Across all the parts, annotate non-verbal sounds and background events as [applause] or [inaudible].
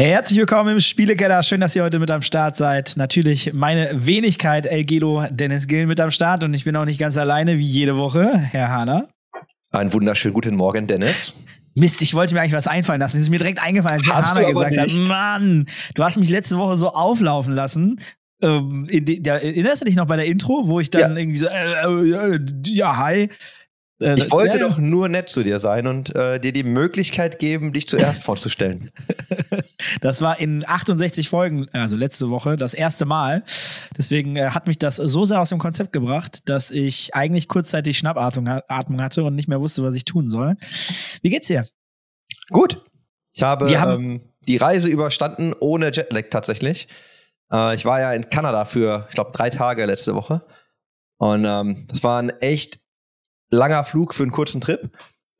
Herzlich willkommen im Spielekeller. Schön, dass ihr heute mit am Start seid. Natürlich meine Wenigkeit, El Gelo, Dennis Gill mit am Start und ich bin auch nicht ganz alleine wie jede Woche, Herr Hahner. Einen wunderschönen guten Morgen, Dennis. Mist, ich wollte mir eigentlich was einfallen lassen. Es ist mir direkt eingefallen, als Hast Hahner gesagt nicht. hat, Mann, du hast mich letzte Woche so auflaufen lassen. Ähm, da, erinnerst du dich noch bei der Intro, wo ich dann ja. irgendwie so, äh, äh, ja, hi. Äh, ich wollte ja, doch nur nett zu dir sein und äh, dir die Möglichkeit geben, dich zuerst [laughs] vorzustellen. das war in 68 Folgen, also letzte Woche, das erste Mal. Deswegen äh, hat mich das so sehr aus dem Konzept gebracht, dass ich eigentlich kurzzeitig Schnappatmung hatte und nicht mehr wusste, was ich tun soll. Wie geht's dir? Gut. Ich habe ähm, die Reise überstanden ohne Jetlag tatsächlich. Äh, ich war ja in Kanada für, ich glaube, drei Tage letzte Woche. Und ähm, das war ein echt langer Flug für einen kurzen Trip.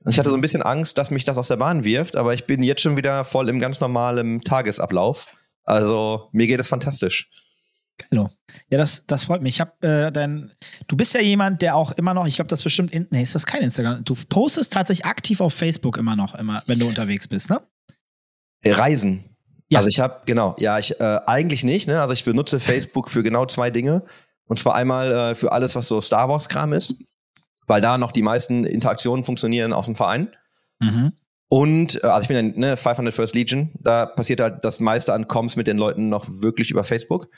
Und ich hatte so ein bisschen Angst, dass mich das aus der Bahn wirft, aber ich bin jetzt schon wieder voll im ganz normalen Tagesablauf. Also mir geht es fantastisch. Hallo. Ja, das, das freut mich. Ich habe äh, dein. Du bist ja jemand, der auch immer noch, ich glaube, das bestimmt. In, nee, ist das kein Instagram? Du postest tatsächlich aktiv auf Facebook immer noch, immer, wenn du unterwegs bist, ne? Reisen. Ja. Also ich habe, genau, ja, ich äh, eigentlich nicht, ne? Also ich benutze Facebook für genau zwei Dinge. Und zwar einmal äh, für alles, was so Star Wars-Kram ist weil da noch die meisten Interaktionen funktionieren aus dem Verein. Mhm. Und äh, also ich bin ja ne, 500 First Legion, da passiert halt das meiste an Comms mit den Leuten noch wirklich über Facebook.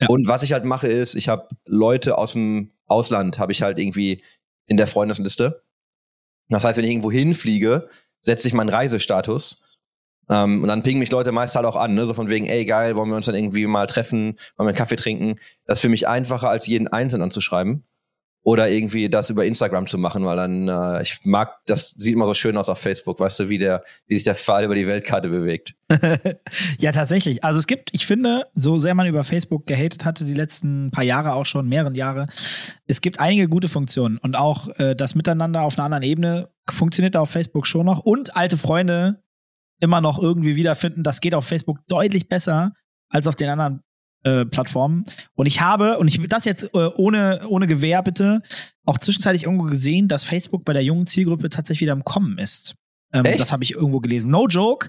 Ja. Und was ich halt mache ist, ich habe Leute aus dem Ausland, habe ich halt irgendwie in der Freundesliste. Das heißt, wenn ich irgendwo hinfliege, setze ich meinen Reisestatus. Ähm, und dann pingen mich Leute meist halt auch an, ne? so von wegen, ey geil, wollen wir uns dann irgendwie mal treffen, wollen wir einen Kaffee trinken. Das ist für mich einfacher, als jeden Einzelnen anzuschreiben oder irgendwie das über Instagram zu machen, weil dann äh, ich mag, das sieht immer so schön aus auf Facebook, weißt du, wie der, wie sich der Pfahl über die Weltkarte bewegt. [laughs] ja, tatsächlich. Also es gibt, ich finde, so sehr man über Facebook gehatet hatte, die letzten paar Jahre auch schon, mehreren Jahre, es gibt einige gute Funktionen und auch äh, das Miteinander auf einer anderen Ebene funktioniert da auf Facebook schon noch und alte Freunde immer noch irgendwie wiederfinden, das geht auf Facebook deutlich besser als auf den anderen äh, Plattformen. Und ich habe, und ich das jetzt äh, ohne, ohne Gewehr bitte, auch zwischenzeitlich irgendwo gesehen, dass Facebook bei der jungen Zielgruppe tatsächlich wieder im Kommen ist. Ähm, das habe ich irgendwo gelesen. No joke.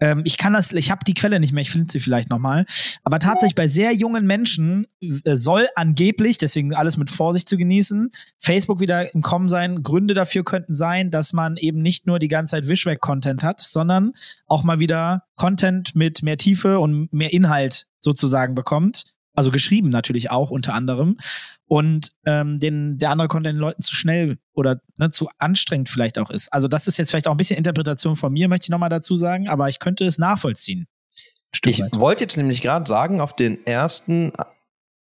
Ähm, ich kann das, ich habe die Quelle nicht mehr, ich finde sie vielleicht nochmal. Aber tatsächlich bei sehr jungen Menschen äh, soll angeblich, deswegen alles mit Vorsicht zu genießen, Facebook wieder im Kommen sein. Gründe dafür könnten sein, dass man eben nicht nur die ganze Zeit Wishback-Content hat, sondern auch mal wieder Content mit mehr Tiefe und mehr Inhalt sozusagen bekommt. Also geschrieben natürlich auch unter anderem. Und ähm, den, der andere Content den Leuten zu schnell oder ne, zu anstrengend vielleicht auch ist. Also das ist jetzt vielleicht auch ein bisschen Interpretation von mir, möchte ich nochmal dazu sagen, aber ich könnte es nachvollziehen. Ich wollte jetzt nämlich gerade sagen, auf den ersten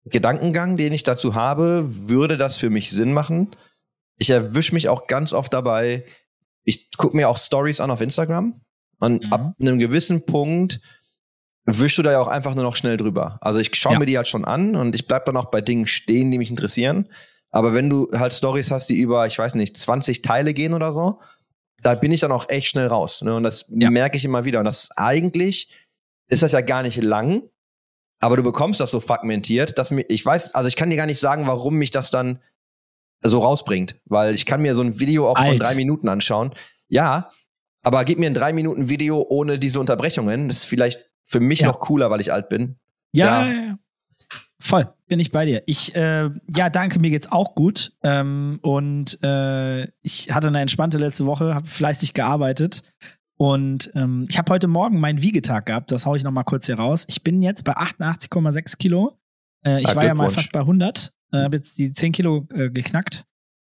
Gedankengang, den ich dazu habe, würde das für mich Sinn machen. Ich erwische mich auch ganz oft dabei, ich gucke mir auch Stories an auf Instagram und mhm. ab einem gewissen Punkt wischst du da ja auch einfach nur noch schnell drüber. Also ich schaue ja. mir die halt schon an und ich bleib dann auch bei Dingen stehen, die mich interessieren. Aber wenn du halt Stories hast, die über, ich weiß nicht, 20 Teile gehen oder so, da bin ich dann auch echt schnell raus. Ne? Und das ja. merke ich immer wieder. Und das eigentlich ist das ja gar nicht lang, aber du bekommst das so fragmentiert, dass mir, ich weiß, also ich kann dir gar nicht sagen, warum mich das dann so rausbringt, weil ich kann mir so ein Video auch Alt. von drei Minuten anschauen. Ja, aber gib mir ein drei Minuten Video ohne diese Unterbrechungen. Das ist vielleicht für mich ja. noch cooler, weil ich alt bin. Ja, ja. ja. voll, bin ich bei dir. Ich, äh, ja, danke, mir geht's auch gut. Ähm, und äh, ich hatte eine entspannte letzte Woche, habe fleißig gearbeitet. Und ähm, ich habe heute Morgen meinen Wiegetag gehabt, das haue ich noch mal kurz hier raus. Ich bin jetzt bei 88,6 Kilo. Äh, ich ja, war ja mal fast bei 100, äh, habe jetzt die 10 Kilo äh, geknackt.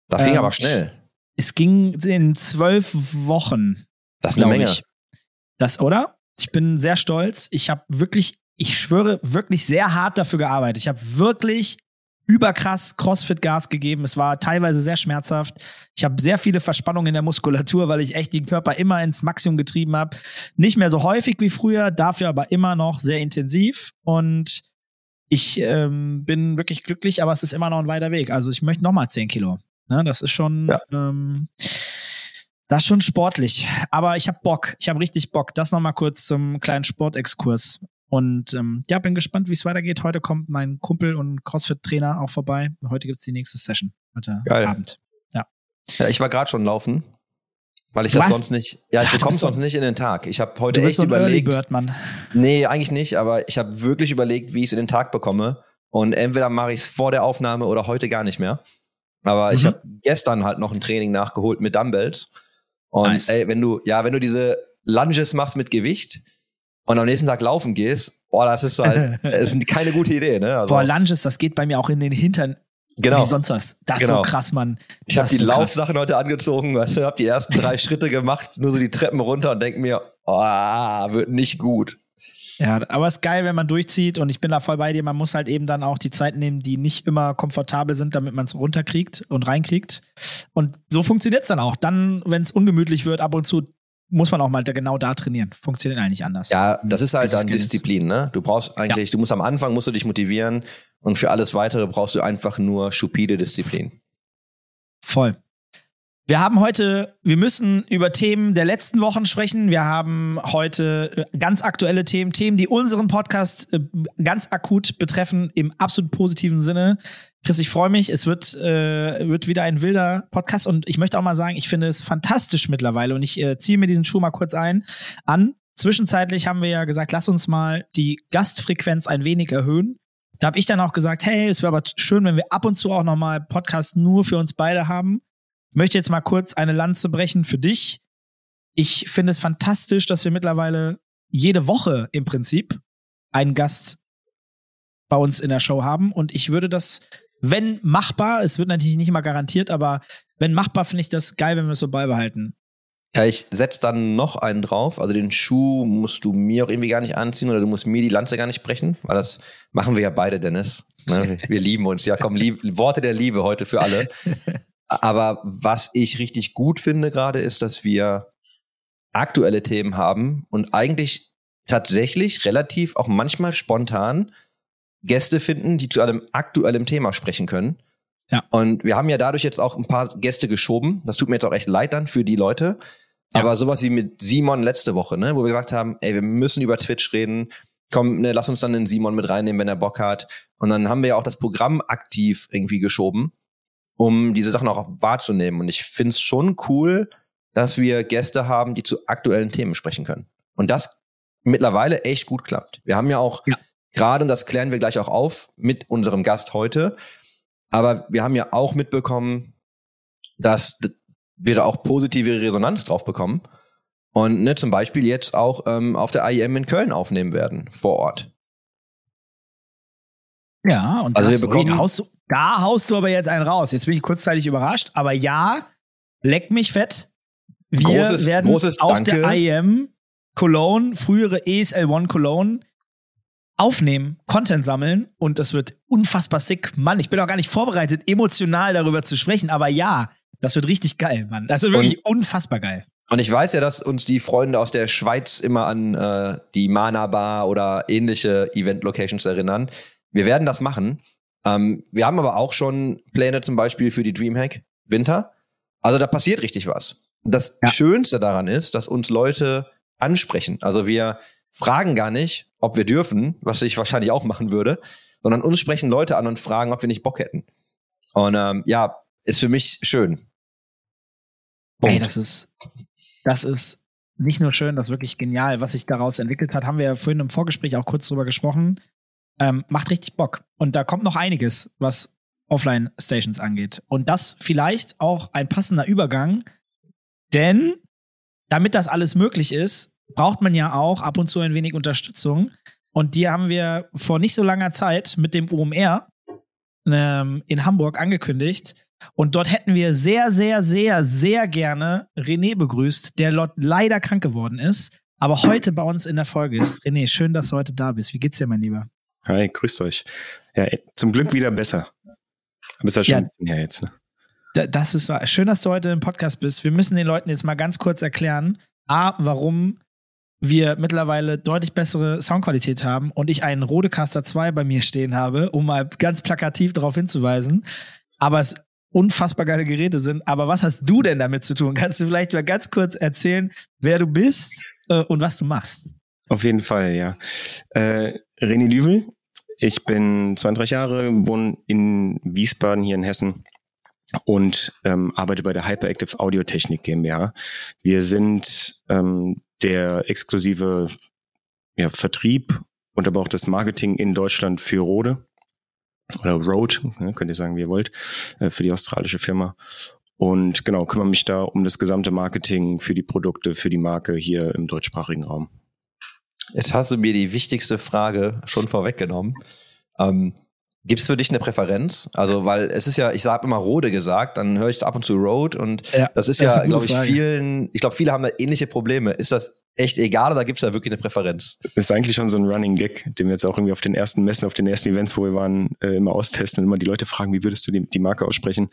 Das ging ähm, aber schnell. Es ging in zwölf Wochen. Das ist eine Menge. Ich. Das, oder? Ich bin sehr stolz. Ich habe wirklich, ich schwöre, wirklich sehr hart dafür gearbeitet. Ich habe wirklich überkrass CrossFit-Gas gegeben. Es war teilweise sehr schmerzhaft. Ich habe sehr viele Verspannungen in der Muskulatur, weil ich echt den Körper immer ins Maximum getrieben habe. Nicht mehr so häufig wie früher, dafür aber immer noch sehr intensiv. Und ich ähm, bin wirklich glücklich, aber es ist immer noch ein weiter Weg. Also ich möchte noch mal 10 Kilo. Ne, das ist schon. Ja. Ähm, das ist schon sportlich. Aber ich habe Bock. Ich habe richtig Bock. Das nochmal kurz zum kleinen Sportexkurs. Und ähm, ja, bin gespannt, wie es weitergeht. Heute kommt mein Kumpel und CrossFit-Trainer auch vorbei. Heute gibt's die nächste Session. Heute Geil. Abend. Ja. ja ich war gerade schon laufen. Weil ich das sonst nicht, ja, ich bekomme es sonst nicht in den Tag. Ich habe heute echt so überlegt. Bird, Mann. Nee, eigentlich nicht, aber ich habe wirklich überlegt, wie ich es in den Tag bekomme. Und entweder mache ich es vor der Aufnahme oder heute gar nicht mehr. Aber mhm. ich habe gestern halt noch ein Training nachgeholt mit Dumbbells. Und nice. ey, wenn du, ja, wenn du diese Lunges machst mit Gewicht und am nächsten Tag laufen gehst, boah, das ist halt, [laughs] das ist keine gute Idee, ne? Also, boah, Lunges, das geht bei mir auch in den Hintern Genau. Wie sonst was. Das genau. ist so krass, Mann. Ich habe die so Laufsachen heute angezogen, weißt du, habe die ersten drei [laughs] Schritte gemacht, nur so die Treppen runter und denke mir, oh, wird nicht gut. Ja, aber es ist geil, wenn man durchzieht und ich bin da voll bei dir. Man muss halt eben dann auch die Zeit nehmen, die nicht immer komfortabel sind, damit man es runterkriegt und reinkriegt. Und so funktioniert es dann auch. Dann, wenn es ungemütlich wird, ab und zu muss man auch mal genau da trainieren. Funktioniert eigentlich anders. Ja, das ist halt dann Disziplin, ne? Du brauchst eigentlich, ja. du musst am Anfang musst du dich motivieren und für alles weitere brauchst du einfach nur stupide Disziplin. Voll. Wir haben heute, wir müssen über Themen der letzten Wochen sprechen. Wir haben heute äh, ganz aktuelle Themen, Themen, die unseren Podcast äh, ganz akut betreffen, im absolut positiven Sinne. Chris, ich freue mich. Es wird, äh, wird wieder ein wilder Podcast und ich möchte auch mal sagen, ich finde es fantastisch mittlerweile und ich äh, ziehe mir diesen Schuh mal kurz ein an. Zwischenzeitlich haben wir ja gesagt, lass uns mal die Gastfrequenz ein wenig erhöhen. Da habe ich dann auch gesagt, hey, es wäre aber schön, wenn wir ab und zu auch nochmal Podcast nur für uns beide haben. Ich möchte jetzt mal kurz eine Lanze brechen für dich. Ich finde es fantastisch, dass wir mittlerweile jede Woche im Prinzip einen Gast bei uns in der Show haben. Und ich würde das, wenn machbar, es wird natürlich nicht immer garantiert, aber wenn machbar, finde ich das geil, wenn wir es so beibehalten. Ja, ich setze dann noch einen drauf. Also den Schuh musst du mir auch irgendwie gar nicht anziehen oder du musst mir die Lanze gar nicht brechen, weil das machen wir ja beide, Dennis. Ne? Wir lieben uns. Ja, komm, lieb, Worte der Liebe heute für alle. [laughs] Aber was ich richtig gut finde gerade ist, dass wir aktuelle Themen haben und eigentlich tatsächlich relativ auch manchmal spontan Gäste finden, die zu einem aktuellen Thema sprechen können. Ja. Und wir haben ja dadurch jetzt auch ein paar Gäste geschoben. Das tut mir jetzt auch echt leid dann für die Leute. Ja. Aber sowas wie mit Simon letzte Woche, ne, wo wir gesagt haben, ey, wir müssen über Twitch reden. Komm, ne, lass uns dann den Simon mit reinnehmen, wenn er Bock hat. Und dann haben wir ja auch das Programm aktiv irgendwie geschoben, um diese Sachen auch wahrzunehmen. Und ich find's schon cool, dass wir Gäste haben, die zu aktuellen Themen sprechen können. Und das mittlerweile echt gut klappt. Wir haben ja auch ja. gerade, und das klären wir gleich auch auf mit unserem Gast heute, aber wir haben ja auch mitbekommen, dass wir da auch positive Resonanz drauf bekommen und ne, zum Beispiel jetzt auch ähm, auf der IEM in Köln aufnehmen werden vor Ort. Ja, und also das, wir bekommen, haust du, da haust du aber jetzt einen raus. Jetzt bin ich kurzzeitig überrascht, aber ja, leck mich fett. Wir großes, werden großes auf Danke. der IEM Cologne, frühere ESL One Cologne, aufnehmen, Content sammeln und das wird unfassbar sick. Mann, ich bin auch gar nicht vorbereitet, emotional darüber zu sprechen, aber ja, das wird richtig geil, Mann. Das wird wirklich und, unfassbar geil. Und ich weiß ja, dass uns die Freunde aus der Schweiz immer an äh, die Mana Bar oder ähnliche Event-Locations erinnern. Wir werden das machen. Ähm, wir haben aber auch schon Pläne zum Beispiel für die Dreamhack Winter. Also da passiert richtig was. Das ja. Schönste daran ist, dass uns Leute ansprechen. Also wir fragen gar nicht, ob wir dürfen, was ich wahrscheinlich auch machen würde, sondern uns sprechen Leute an und fragen, ob wir nicht Bock hätten. Und ähm, ja, ist für mich schön. Punkt. Ey, das ist, das ist nicht nur schön, das ist wirklich genial. Was sich daraus entwickelt hat, haben wir ja vorhin im Vorgespräch auch kurz drüber gesprochen. Ähm, macht richtig Bock. Und da kommt noch einiges, was Offline-Stations angeht. Und das vielleicht auch ein passender Übergang, denn damit das alles möglich ist, braucht man ja auch ab und zu ein wenig Unterstützung. Und die haben wir vor nicht so langer Zeit mit dem OMR ähm, in Hamburg angekündigt. Und dort hätten wir sehr, sehr, sehr, sehr gerne René begrüßt, der leider krank geworden ist, aber heute bei uns in der Folge ist. René, schön, dass du heute da bist. Wie geht's dir, mein Lieber? Hi, grüßt euch. Ja, zum Glück wieder besser. Aber ist ja schon ja, ein bisschen her jetzt. Ne? Das ist wahr. Schön, dass du heute im Podcast bist. Wir müssen den Leuten jetzt mal ganz kurz erklären, A, warum wir mittlerweile deutlich bessere Soundqualität haben und ich einen Rodecaster 2 bei mir stehen habe, um mal ganz plakativ darauf hinzuweisen. Aber es unfassbar geile Geräte sind. Aber was hast du denn damit zu tun? Kannst du vielleicht mal ganz kurz erzählen, wer du bist äh, und was du machst? Auf jeden Fall, ja. Äh, René Lüvel. Ich bin 32 Jahre, wohne in Wiesbaden hier in Hessen und ähm, arbeite bei der Hyperactive Audiotechnik GmbH. Wir sind ähm, der exklusive ja, Vertrieb und aber auch das Marketing in Deutschland für Rode oder Rode, ne, könnt ihr sagen, wie ihr wollt, äh, für die australische Firma. Und genau, kümmere mich da um das gesamte Marketing für die Produkte, für die Marke hier im deutschsprachigen Raum. Jetzt hast du mir die wichtigste Frage schon vorweggenommen. Ähm, Gibt es für dich eine Präferenz? Also, weil es ist ja, ich habe immer Rode gesagt, dann höre ich ab und zu Road und ja, das ist das ja, glaube ich, vielen, ich glaube, viele haben da ähnliche Probleme. Ist das echt egal oder gibt es da wirklich eine Präferenz? Das ist eigentlich schon so ein Running Gag, den wir jetzt auch irgendwie auf den ersten Messen, auf den ersten Events, wo wir waren, äh, immer austesten und immer die Leute fragen, wie würdest du die, die Marke aussprechen?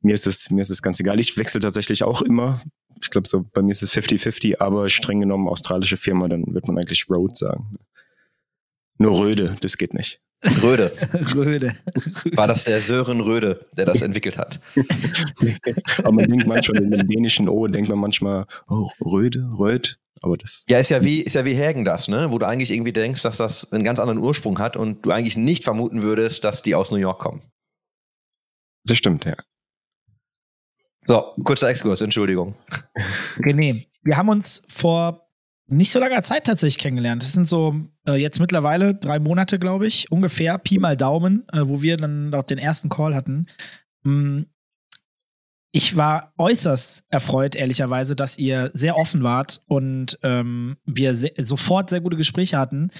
Mir ist es, mir ist es ganz egal. Ich wechsle tatsächlich auch immer. Ich glaube, so bei mir ist es 50-50, aber streng genommen australische Firma, dann wird man eigentlich Road sagen. Nur Röde, das geht nicht. Röde. [laughs] Röde. War das der Sören Röde, der das entwickelt hat? [laughs] aber man denkt manchmal in dem dänischen O, denkt man manchmal, oh, Röde, Röd. Aber das. Ja, ist ja wie, ist ja wie Hägen das, ne? Wo du eigentlich irgendwie denkst, dass das einen ganz anderen Ursprung hat und du eigentlich nicht vermuten würdest, dass die aus New York kommen. Das stimmt, ja. So, kurzer Exkurs, Entschuldigung. René, wir haben uns vor nicht so langer Zeit tatsächlich kennengelernt. Das sind so äh, jetzt mittlerweile drei Monate, glaube ich, ungefähr, Pi mal Daumen, äh, wo wir dann auch den ersten Call hatten. Mm, ich war äußerst erfreut, ehrlicherweise, dass ihr sehr offen wart und ähm, wir se sofort sehr gute Gespräche hatten.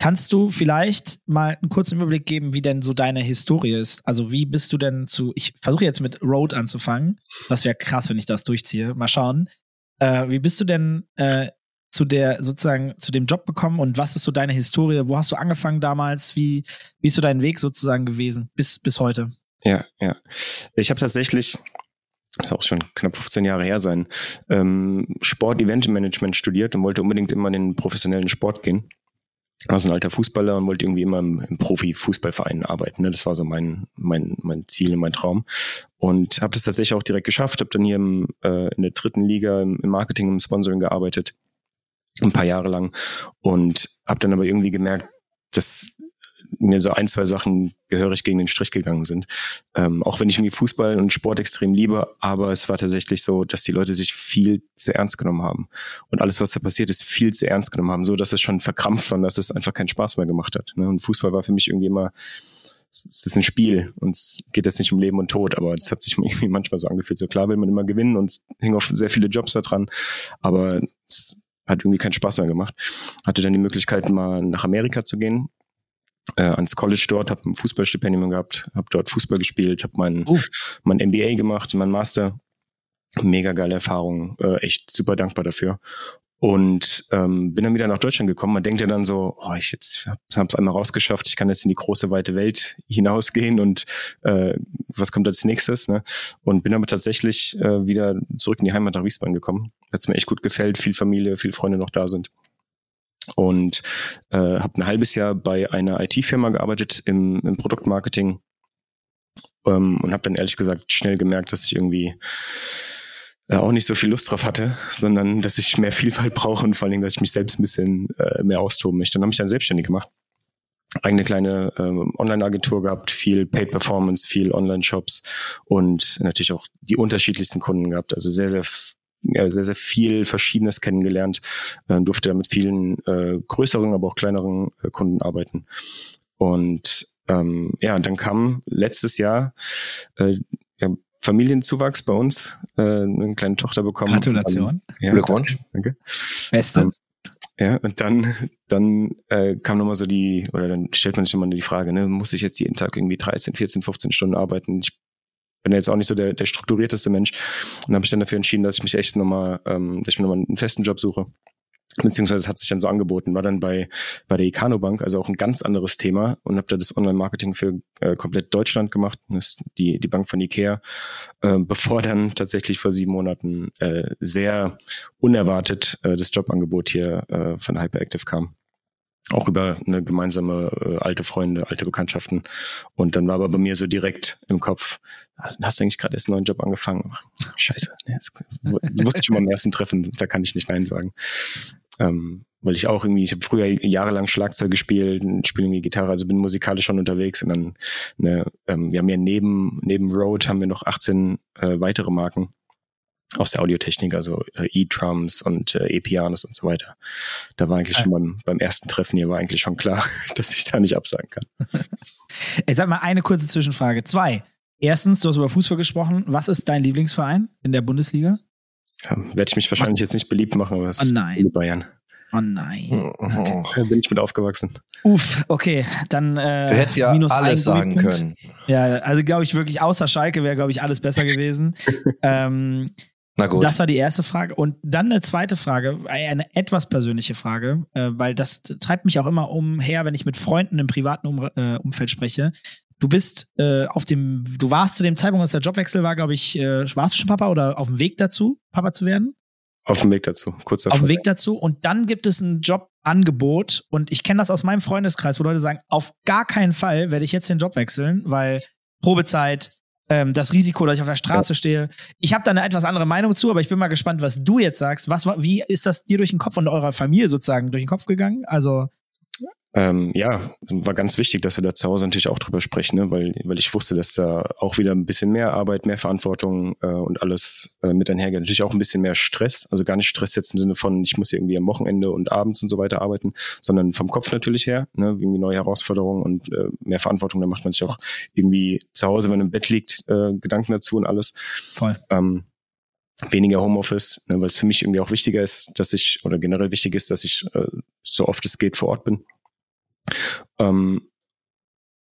Kannst du vielleicht mal einen kurzen Überblick geben, wie denn so deine Historie ist? Also, wie bist du denn zu, ich versuche jetzt mit Road anzufangen. Das wäre krass, wenn ich das durchziehe. Mal schauen. Äh, wie bist du denn äh, zu der sozusagen zu dem Job bekommen und was ist so deine Historie? Wo hast du angefangen damals? Wie, wie ist so dein Weg sozusagen gewesen bis, bis heute? Ja, ja. Ich habe tatsächlich, das auch schon knapp 15 Jahre her sein, ähm, Sport-Event-Management studiert und wollte unbedingt immer in den professionellen Sport gehen. Ich war so ein alter Fußballer und wollte irgendwie immer im, im Profi-Fußballverein arbeiten. Ne? Das war so mein, mein, mein Ziel und mein Traum. Und habe das tatsächlich auch direkt geschafft. Habe dann hier im, äh, in der dritten Liga im, im Marketing, im Sponsoring gearbeitet ein paar Jahre lang und habe dann aber irgendwie gemerkt, dass mir so ein, zwei Sachen gehörig gegen den Strich gegangen sind. Ähm, auch wenn ich irgendwie Fußball und Sport extrem liebe, aber es war tatsächlich so, dass die Leute sich viel zu ernst genommen haben. Und alles, was da passiert ist, viel zu ernst genommen haben, so dass es schon verkrampft war, dass es einfach keinen Spaß mehr gemacht hat. Ne? Und Fußball war für mich irgendwie immer, es ist ein Spiel und es geht jetzt nicht um Leben und Tod, aber es hat sich [laughs] irgendwie manchmal so angefühlt. So klar will man immer gewinnen und hing auf sehr viele Jobs da dran, aber es hat irgendwie keinen Spaß mehr gemacht. Hatte dann die Möglichkeit, mal nach Amerika zu gehen, äh, ans College dort, habe ein Fußballstipendium gehabt, habe dort Fußball gespielt, habe mein, uh. mein MBA gemacht, mein Master. Mega geile Erfahrung, äh, echt super dankbar dafür. Und ähm, bin dann wieder nach Deutschland gekommen. Man denkt ja dann so, oh, ich jetzt habe es einmal rausgeschafft, ich kann jetzt in die große weite Welt hinausgehen und äh, was kommt als nächstes? Ne? Und bin aber tatsächlich äh, wieder zurück in die Heimat nach Wiesbaden gekommen. Hat's mir echt gut gefällt, viel Familie, viel Freunde noch da sind. Und äh, habe ein halbes Jahr bei einer IT-Firma gearbeitet im, im Produktmarketing ähm, und habe dann ehrlich gesagt schnell gemerkt, dass ich irgendwie äh, auch nicht so viel Lust drauf hatte, sondern dass ich mehr Vielfalt brauche und vor allen Dingen, dass ich mich selbst ein bisschen äh, mehr austoben möchte. Und habe mich dann selbstständig gemacht. Eigene kleine ähm, Online-Agentur gehabt, viel Paid Performance, viel Online-Shops und natürlich auch die unterschiedlichsten Kunden gehabt. Also sehr, sehr ja, sehr, sehr viel Verschiedenes kennengelernt, äh, durfte da mit vielen äh, größeren, aber auch kleineren äh, Kunden arbeiten. Und ähm, ja, dann kam letztes Jahr äh, ja, Familienzuwachs bei uns, äh, eine kleine Tochter bekommen. Gratulation. Ja, Glückwunsch. Danke. Beste. Ähm, ja, und dann, dann äh, kam nochmal so die, oder dann stellt man sich immer die Frage, ne, muss ich jetzt jeden Tag irgendwie 13, 14, 15 Stunden arbeiten? Ich bin jetzt auch nicht so der, der strukturierteste Mensch. Und habe ich dann dafür entschieden, dass ich mich echt nochmal, ähm, dass ich mir nochmal einen festen Job suche. Beziehungsweise hat sich dann so angeboten, war dann bei bei der Icano Bank, also auch ein ganz anderes Thema und habe da das Online-Marketing für äh, komplett Deutschland gemacht, das ist die die Bank von Ikea, äh, [laughs] bevor dann tatsächlich vor sieben Monaten äh, sehr unerwartet äh, das Jobangebot hier äh, von Hyperactive kam auch über eine gemeinsame äh, alte Freunde, alte Bekanntschaften. Und dann war aber bei mir so direkt im Kopf, ah, hast du eigentlich gerade erst einen neuen Job angefangen? Scheiße, das wusste ich schon mal im ersten Treffen, da kann ich nicht Nein sagen. Ähm, weil ich auch irgendwie, ich habe früher jahrelang Schlagzeug gespielt, spiele irgendwie Gitarre, also bin musikalisch schon unterwegs und dann, ne, ähm, wir haben ja neben, neben Road haben wir noch 18 äh, weitere Marken aus der Audiotechnik, also äh, E-Drums und äh, E-Pianos und so weiter. Da war eigentlich schon beim, beim ersten Treffen hier war eigentlich schon klar, [laughs] dass ich da nicht absagen kann. [laughs] Ey, sag mal eine kurze Zwischenfrage. Zwei. Erstens, du hast über Fußball gesprochen. Was ist dein Lieblingsverein in der Bundesliga? Ja, Werde ich mich wahrscheinlich jetzt nicht beliebt machen, aber es oh nein. ist die Bayern. Oh nein. Okay. Da bin ich mit aufgewachsen. Uff, okay, dann. Äh, Du hättest ja minus alles sagen können. Ja, also glaube ich wirklich, außer Schalke wäre, glaube ich, alles besser gewesen. [laughs] ähm, Na gut. Das war die erste Frage. Und dann eine zweite Frage, eine etwas persönliche Frage, äh, weil das treibt mich auch immer umher, wenn ich mit Freunden im privaten um, äh, Umfeld spreche. Du bist äh, auf dem, du warst zu dem Zeitpunkt, als der Jobwechsel war, glaube ich, äh, warst du schon Papa oder auf dem Weg dazu, Papa zu werden? Auf dem Weg dazu, kurz davor. Auf dem Weg dazu. Und dann gibt es ein Jobangebot. Und ich kenne das aus meinem Freundeskreis, wo Leute sagen, auf gar keinen Fall werde ich jetzt den Job wechseln, weil Probezeit, ähm, das Risiko, dass ich auf der Straße stehe. Ich habe da eine etwas andere Meinung zu, aber ich bin mal gespannt, was du jetzt sagst. Was, war- wie ist das dir durch den Kopf und eurer Familie sozusagen durch den Kopf gegangen? Also, Ähm, ja, es war ganz wichtig, dass wir da zu Hause natürlich auch drüber sprechen, ne? weil, weil ich wusste, dass da auch wieder ein bisschen mehr Arbeit, mehr Verantwortung äh, und alles äh, mit einhergeht. Natürlich auch ein bisschen mehr Stress, also gar nicht Stress jetzt im Sinne von, ich muss irgendwie am Wochenende und abends und so weiter arbeiten, sondern vom Kopf natürlich her, ne? irgendwie neue Herausforderungen und äh, mehr Verantwortung. Da macht man sich auch irgendwie zu Hause, wenn man im Bett liegt, äh, Gedanken dazu und alles. voll. Ähm, weniger Homeoffice, ne, weil es für mich irgendwie auch wichtiger ist, dass ich, oder generell wichtig ist, dass ich äh, so oft es geht vor Ort bin. Ähm,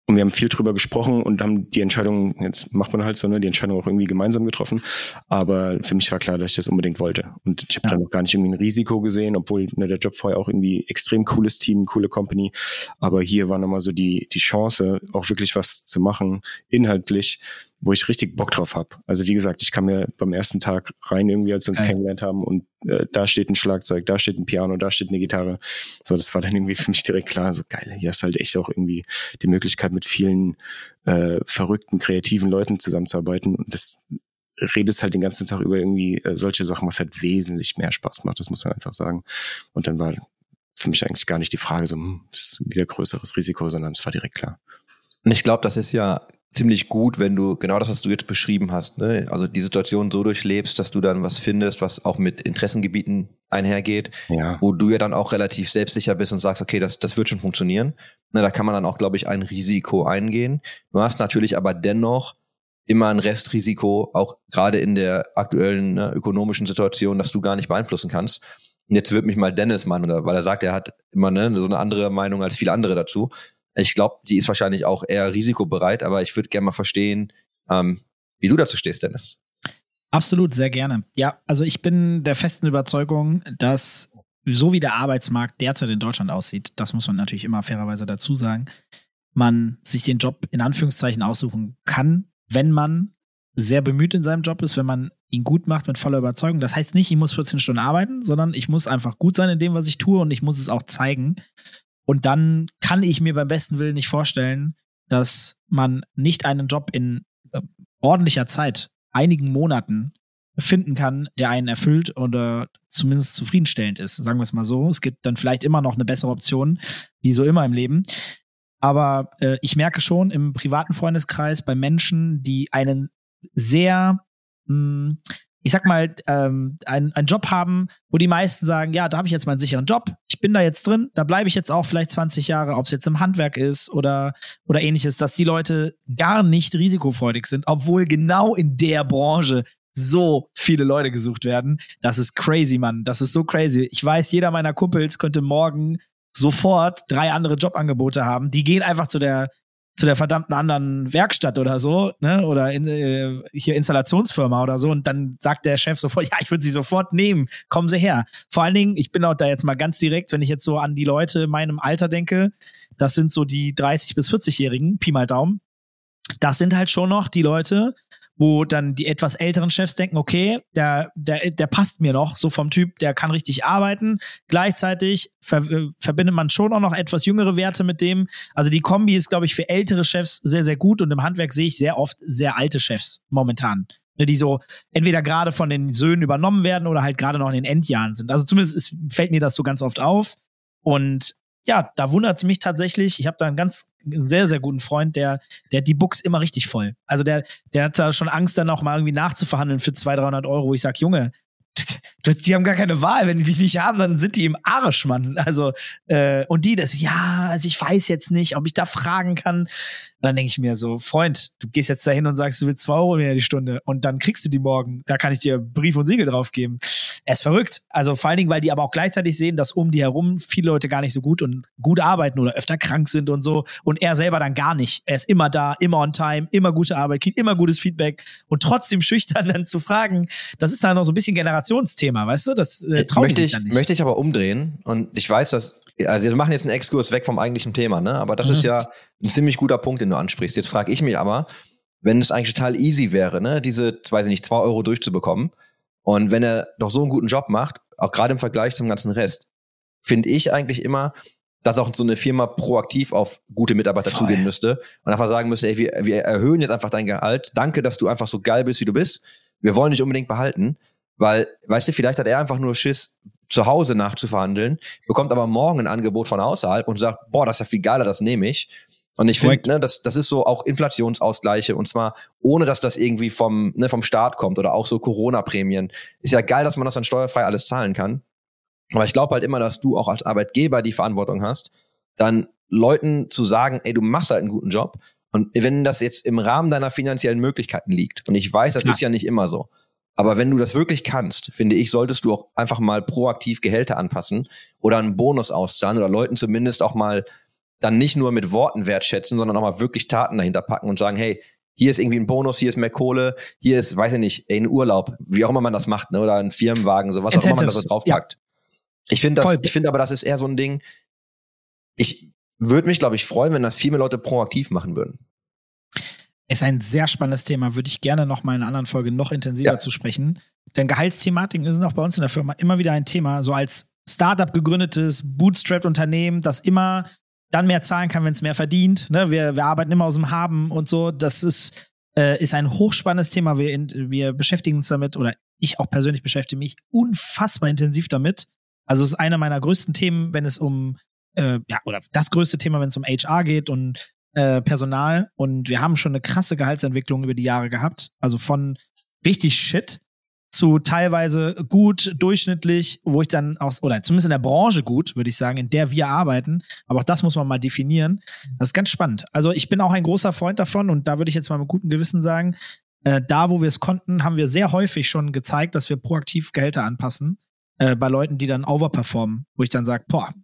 und wir haben viel drüber gesprochen und haben die Entscheidung, jetzt macht man halt so, ne, die Entscheidung auch irgendwie gemeinsam getroffen. Aber für mich war klar, dass ich das unbedingt wollte. Und ich habe Ja. da noch gar nicht irgendwie ein Risiko gesehen, obwohl ne, der Job vorher auch irgendwie extrem cooles Team, coole Company. Aber hier war nochmal so die, die Chance, auch wirklich was zu machen, inhaltlich, wo ich richtig Bock drauf habe. Also wie gesagt, ich kam mir beim ersten Tag rein, irgendwie, als wir uns Geil. kennengelernt haben und äh, da steht ein Schlagzeug, da steht ein Piano, da steht eine Gitarre. So, das war dann irgendwie für mich direkt klar, so geil, hier ist halt echt auch irgendwie die Möglichkeit, mit vielen äh, verrückten, kreativen Leuten zusammenzuarbeiten und das redest halt den ganzen Tag über irgendwie äh, solche Sachen, was halt wesentlich mehr Spaß macht, das muss man einfach sagen. Und dann war für mich eigentlich gar nicht die Frage so, hm, das ist wieder größeres Risiko, sondern es war direkt klar. Und ich glaube, das ist ja ziemlich gut, wenn du genau das, was du jetzt beschrieben hast, ne? also die Situation so durchlebst, dass du dann was findest, was auch mit Interessengebieten einhergeht, Ja. wo du ja dann auch relativ selbstsicher bist und sagst, okay, das, das wird schon funktionieren. Na, da kann man dann auch, glaube ich, ein Risiko eingehen. Du hast natürlich aber dennoch immer ein Restrisiko, auch gerade in der aktuellen ne, ökonomischen Situation, dass du gar nicht beeinflussen kannst. Und jetzt wird mich mal Dennis meinen, weil er sagt, er hat immer ne, so eine andere Meinung als viele andere dazu. Ich glaube, die ist wahrscheinlich auch eher risikobereit, aber ich würde gerne mal verstehen, ähm, wie du dazu stehst, Dennis. Absolut, sehr gerne. Ja, also ich bin der festen Überzeugung, dass so wie der Arbeitsmarkt derzeit in Deutschland aussieht, das muss man natürlich immer fairerweise dazu sagen, man sich den Job in Anführungszeichen aussuchen kann, wenn man sehr bemüht in seinem Job ist, wenn man ihn gut macht mit voller Überzeugung. Das heißt nicht, ich muss 14 Stunden arbeiten, sondern ich muss einfach gut sein in dem, was ich tue und ich muss es auch zeigen. Und dann kann ich mir beim besten Willen nicht vorstellen, dass man nicht einen Job in äh, ordentlicher Zeit, einigen Monaten finden kann, der einen erfüllt oder zumindest zufriedenstellend ist. Sagen wir es mal so. Es gibt dann vielleicht immer noch eine bessere Option, wie so immer im Leben. Aber äh, ich merke schon im privaten Freundeskreis bei Menschen, die einen sehr, mh, ich sag mal, ähm, einen, einen Job haben, wo die meisten sagen, ja, da habe ich jetzt meinen sicheren Job, ich bin da jetzt drin, da bleibe ich jetzt auch vielleicht 20 Jahre, ob es jetzt im Handwerk ist oder, oder ähnliches, dass die Leute gar nicht risikofreudig sind, obwohl genau in der Branche so viele Leute gesucht werden. Das ist crazy, Mann. Das ist so crazy. Ich weiß, jeder meiner Kumpels könnte morgen sofort drei andere Jobangebote haben. Die gehen einfach zu der zu der verdammten anderen Werkstatt oder so, ne, oder in, äh, hier Installationsfirma oder so und dann sagt der Chef sofort, [laughs] ja, ich würde sie sofort nehmen, kommen Sie her. Vor allen Dingen, ich bin auch da jetzt mal ganz direkt, wenn ich jetzt so an die Leute in meinem Alter denke, das sind so die 30 bis 40-Jährigen, Pi mal Daumen. Das sind halt schon noch die Leute, wo dann die etwas älteren Chefs denken, okay, der, der, der passt mir noch, so vom Typ, der kann richtig arbeiten. Gleichzeitig ver äh, verbindet man schon auch noch etwas jüngere Werte mit dem. Also die Kombi ist, glaube ich, für ältere Chefs sehr, sehr gut und im Handwerk sehe ich sehr oft sehr alte Chefs momentan. ne, die so entweder gerade von den Söhnen übernommen werden oder halt gerade noch in den Endjahren sind. Also zumindest ist, fällt mir das so ganz oft auf. Und ja, da wundert es mich tatsächlich. Ich habe da einen ganz einen sehr, sehr guten Freund, der, der hat die Books immer richtig voll. Also der, der hat da schon Angst, dann auch mal irgendwie nachzuverhandeln für 200, 300 Euro, wo ich sage, Junge, [laughs] die haben gar keine Wahl. Wenn die dich nicht haben, dann sind die im Arsch, Mann. Also, äh, und die das, ja, also ich weiß jetzt nicht, ob ich da fragen kann. Und dann denke ich mir so, Freund, du gehst jetzt dahin und sagst, du willst zwei Euro mehr die Stunde und dann kriegst du die morgen. Da kann ich dir Brief und Siegel drauf geben. Er ist verrückt. Also vor allen Dingen, weil die aber auch gleichzeitig sehen, dass um die herum viele Leute gar nicht so gut und gut arbeiten oder öfter krank sind und so. Und er selber dann gar nicht. Er ist immer da, immer on time, immer gute Arbeit, kriegt immer gutes Feedback und trotzdem schüchtern dann zu fragen. Das ist dann noch so ein bisschen Generationsthema, weißt du? Das äh, traut möchte ich, nicht. Möchte ich aber umdrehen und ich weiß, dass also wir machen jetzt einen Exkurs weg vom eigentlichen Thema, ne? Aber das Mhm. ist ja ein ziemlich guter Punkt, den du ansprichst. Jetzt frage ich mich aber, wenn es eigentlich total easy wäre, ne, diese, weiß ich nicht, zwei Euro durchzubekommen und wenn er doch so einen guten Job macht, auch gerade im Vergleich zum ganzen Rest, finde ich eigentlich immer, dass auch so eine Firma proaktiv auf gute Mitarbeiter Voll. zugehen müsste und einfach sagen müsste, ey, wir, wir erhöhen jetzt einfach dein Gehalt. Danke, dass du einfach so geil bist, wie du bist. Wir wollen dich unbedingt behalten, weil, weißt du, vielleicht hat er einfach nur Schiss, zu Hause nachzuverhandeln, bekommt aber morgen ein Angebot von außerhalb und sagt, boah, das ist ja viel geiler, das nehme ich. Und ich finde, ne, das, das ist so auch Inflationsausgleiche und zwar ohne, dass das irgendwie vom, ne, vom Staat kommt oder auch so Corona-Prämien. Ist ja geil, dass man das dann steuerfrei alles zahlen kann. Aber ich glaube halt immer, dass du auch als Arbeitgeber die Verantwortung hast, dann Leuten zu sagen, ey, du machst halt einen guten Job. Und wenn das jetzt im Rahmen deiner finanziellen Möglichkeiten liegt, und ich weiß, das Klar. ist ja nicht immer so, aber wenn du das wirklich kannst, finde ich, solltest du auch einfach mal proaktiv Gehälter anpassen oder einen Bonus auszahlen oder Leuten zumindest auch mal dann nicht nur mit Worten wertschätzen, sondern auch mal wirklich Taten dahinter packen und sagen, hey, hier ist irgendwie ein Bonus, hier ist mehr Kohle, hier ist, weiß ich nicht, ein Urlaub, wie auch immer man das macht, ne, oder ein Firmenwagen, so was auch immer man da so Incentives, draufpackt. Ich finde das, Voll. ich finde aber, das ist eher so ein Ding. Ich würde mich, glaube ich, freuen, wenn das viel mehr Leute proaktiv machen würden. Ist ein sehr spannendes Thema, würde ich gerne noch mal in einer anderen Folge noch intensiver Ja. zu sprechen. Denn Gehaltsthematiken sind auch bei uns in der Firma immer wieder ein Thema. So als Startup gegründetes, Bootstrapped-Unternehmen, das immer dann mehr zahlen kann, wenn es mehr verdient. Ne? Wir, wir arbeiten immer aus dem Haben und so. Das ist, äh, ist ein hochspannendes Thema. Wir, in, wir beschäftigen uns damit, oder ich auch persönlich beschäftige mich unfassbar intensiv damit. Also es ist einer meiner größten Themen, wenn es um, äh, ja, oder das größte Thema, wenn es um HR geht und äh, Personal. Und wir haben schon eine krasse Gehaltsentwicklung über die Jahre gehabt. Also von richtig Shit zu teilweise gut, durchschnittlich, wo ich dann aus, oder zumindest in der Branche gut, würde ich sagen, in der wir arbeiten. Aber auch das muss man mal definieren. Das ist ganz spannend. Also ich bin auch ein großer Freund davon und da würde ich jetzt mal mit gutem Gewissen sagen, äh, da, wo wir es konnten, haben wir sehr häufig schon gezeigt, dass wir proaktiv Gehälter anpassen äh, bei Leuten, die dann overperformen, wo ich dann sage, boah,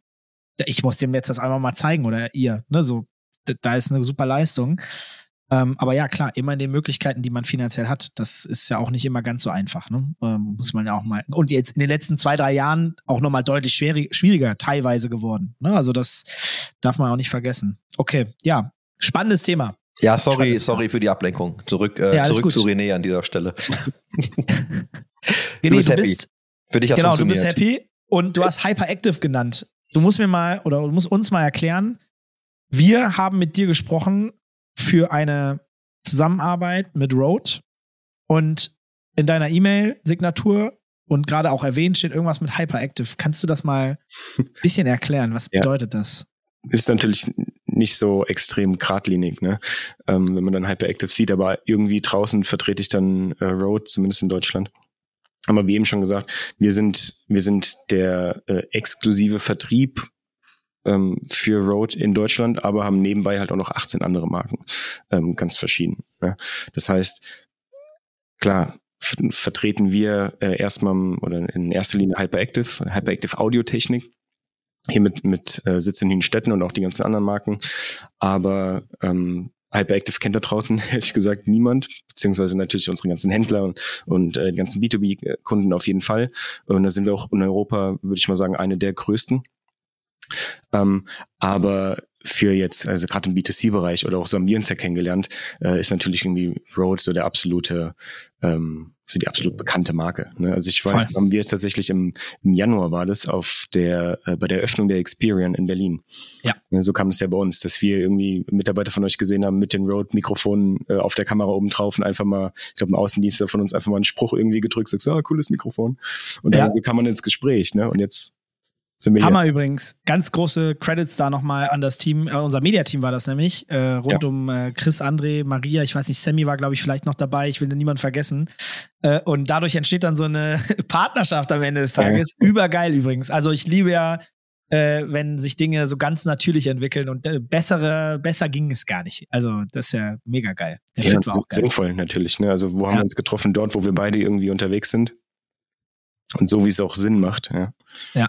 ich muss dem jetzt das einmal mal zeigen oder ihr, ne, so, da ist eine super Leistung. Ähm, aber ja, klar, immer in den Möglichkeiten, die man finanziell hat. Das ist ja auch nicht immer ganz so einfach, ne? Ähm, muss man ja auch mal. Und jetzt in den letzten zwei, drei Jahren auch nochmal deutlich schwierig, schwieriger teilweise geworden. Ne? Also das darf man auch nicht vergessen. Okay, ja, spannendes Thema. Ja, sorry, sorry für die Ablenkung. Zurück, äh, Ja, zurück gut. zu René an dieser Stelle. [laughs] [laughs] René, bist du happy. bist, Für dich hat genau, du bist happy und du hast Hyperactive genannt. Du musst mir mal oder du musst uns mal erklären, wir haben mit dir gesprochen für eine Zusammenarbeit mit Rode und in deiner E-Mail-Signatur und gerade auch erwähnt steht irgendwas mit Hyperactive. Kannst du das mal ein [laughs] bisschen erklären? Was Ja. bedeutet das? ist natürlich nicht so extrem geradlinig, ne? Ähm, wenn man dann Hyperactive sieht, aber irgendwie draußen vertrete ich dann äh, Road, zumindest in Deutschland. Aber wie eben schon gesagt, wir sind, wir sind der äh, exklusive Vertrieb ähm, für Road in Deutschland, aber haben nebenbei halt auch noch 18 andere Marken, ähm, ganz verschieden. Ne? Das heißt, klar, vertreten wir äh, erstmal oder in erster Linie Hyperactive, Hyperactive Audiotechnik, hier mit, mit äh, Sitz in Hünstetten und auch die ganzen anderen Marken. Aber ähm, Hyperactive kennt da draußen, [laughs] ehrlich gesagt, niemand, beziehungsweise natürlich unsere ganzen Händler und, und äh, die ganzen B2B-Kunden auf jeden Fall. Und da sind wir auch in Europa, würde ich mal sagen, eine der größten. Ähm, aber für jetzt, also gerade im B2C-Bereich oder auch so haben wir uns ja kennengelernt, äh, ist natürlich irgendwie Rode so der absolute, ähm, so die absolut bekannte Marke. Ne? Also ich weiß, Voll. haben wir jetzt tatsächlich im, im Januar war das auf der, äh, bei der Eröffnung der Experian in Berlin. Ja. Ne, so kam es ja bei uns, dass wir irgendwie Mitarbeiter von euch gesehen haben mit den Rode-Mikrofonen äh, auf der Kamera oben drauf und einfach mal, ich glaube, ein Außendienstler von uns einfach mal einen Spruch irgendwie gedrückt, sagt so, ah, cooles Mikrofon. Und dann ja. kam man ins Gespräch, ne? Und jetzt Hammer hier. übrigens. Ganz große Credits da nochmal an das Team. Äh, unser Mediateam war das nämlich. Äh, rund ja. um äh, Chris, André, Maria. Ich weiß nicht, Sammy war, glaube ich, vielleicht noch dabei. Ich will niemand vergessen. Äh, und dadurch entsteht dann so eine [laughs] Partnerschaft am Ende des Tages. Ja. Übergeil übrigens. Also ich liebe ja, äh, wenn sich Dinge so ganz natürlich entwickeln und äh, bessere, besser ging es gar nicht. Also das ist ja mega geil. Der ja, Fit war auch geil. Sinnvoll natürlich. Ne? Also wo haben wir uns getroffen? Dort, wo wir beide irgendwie unterwegs sind. Und so, wie es auch Sinn macht. Ja. Ja.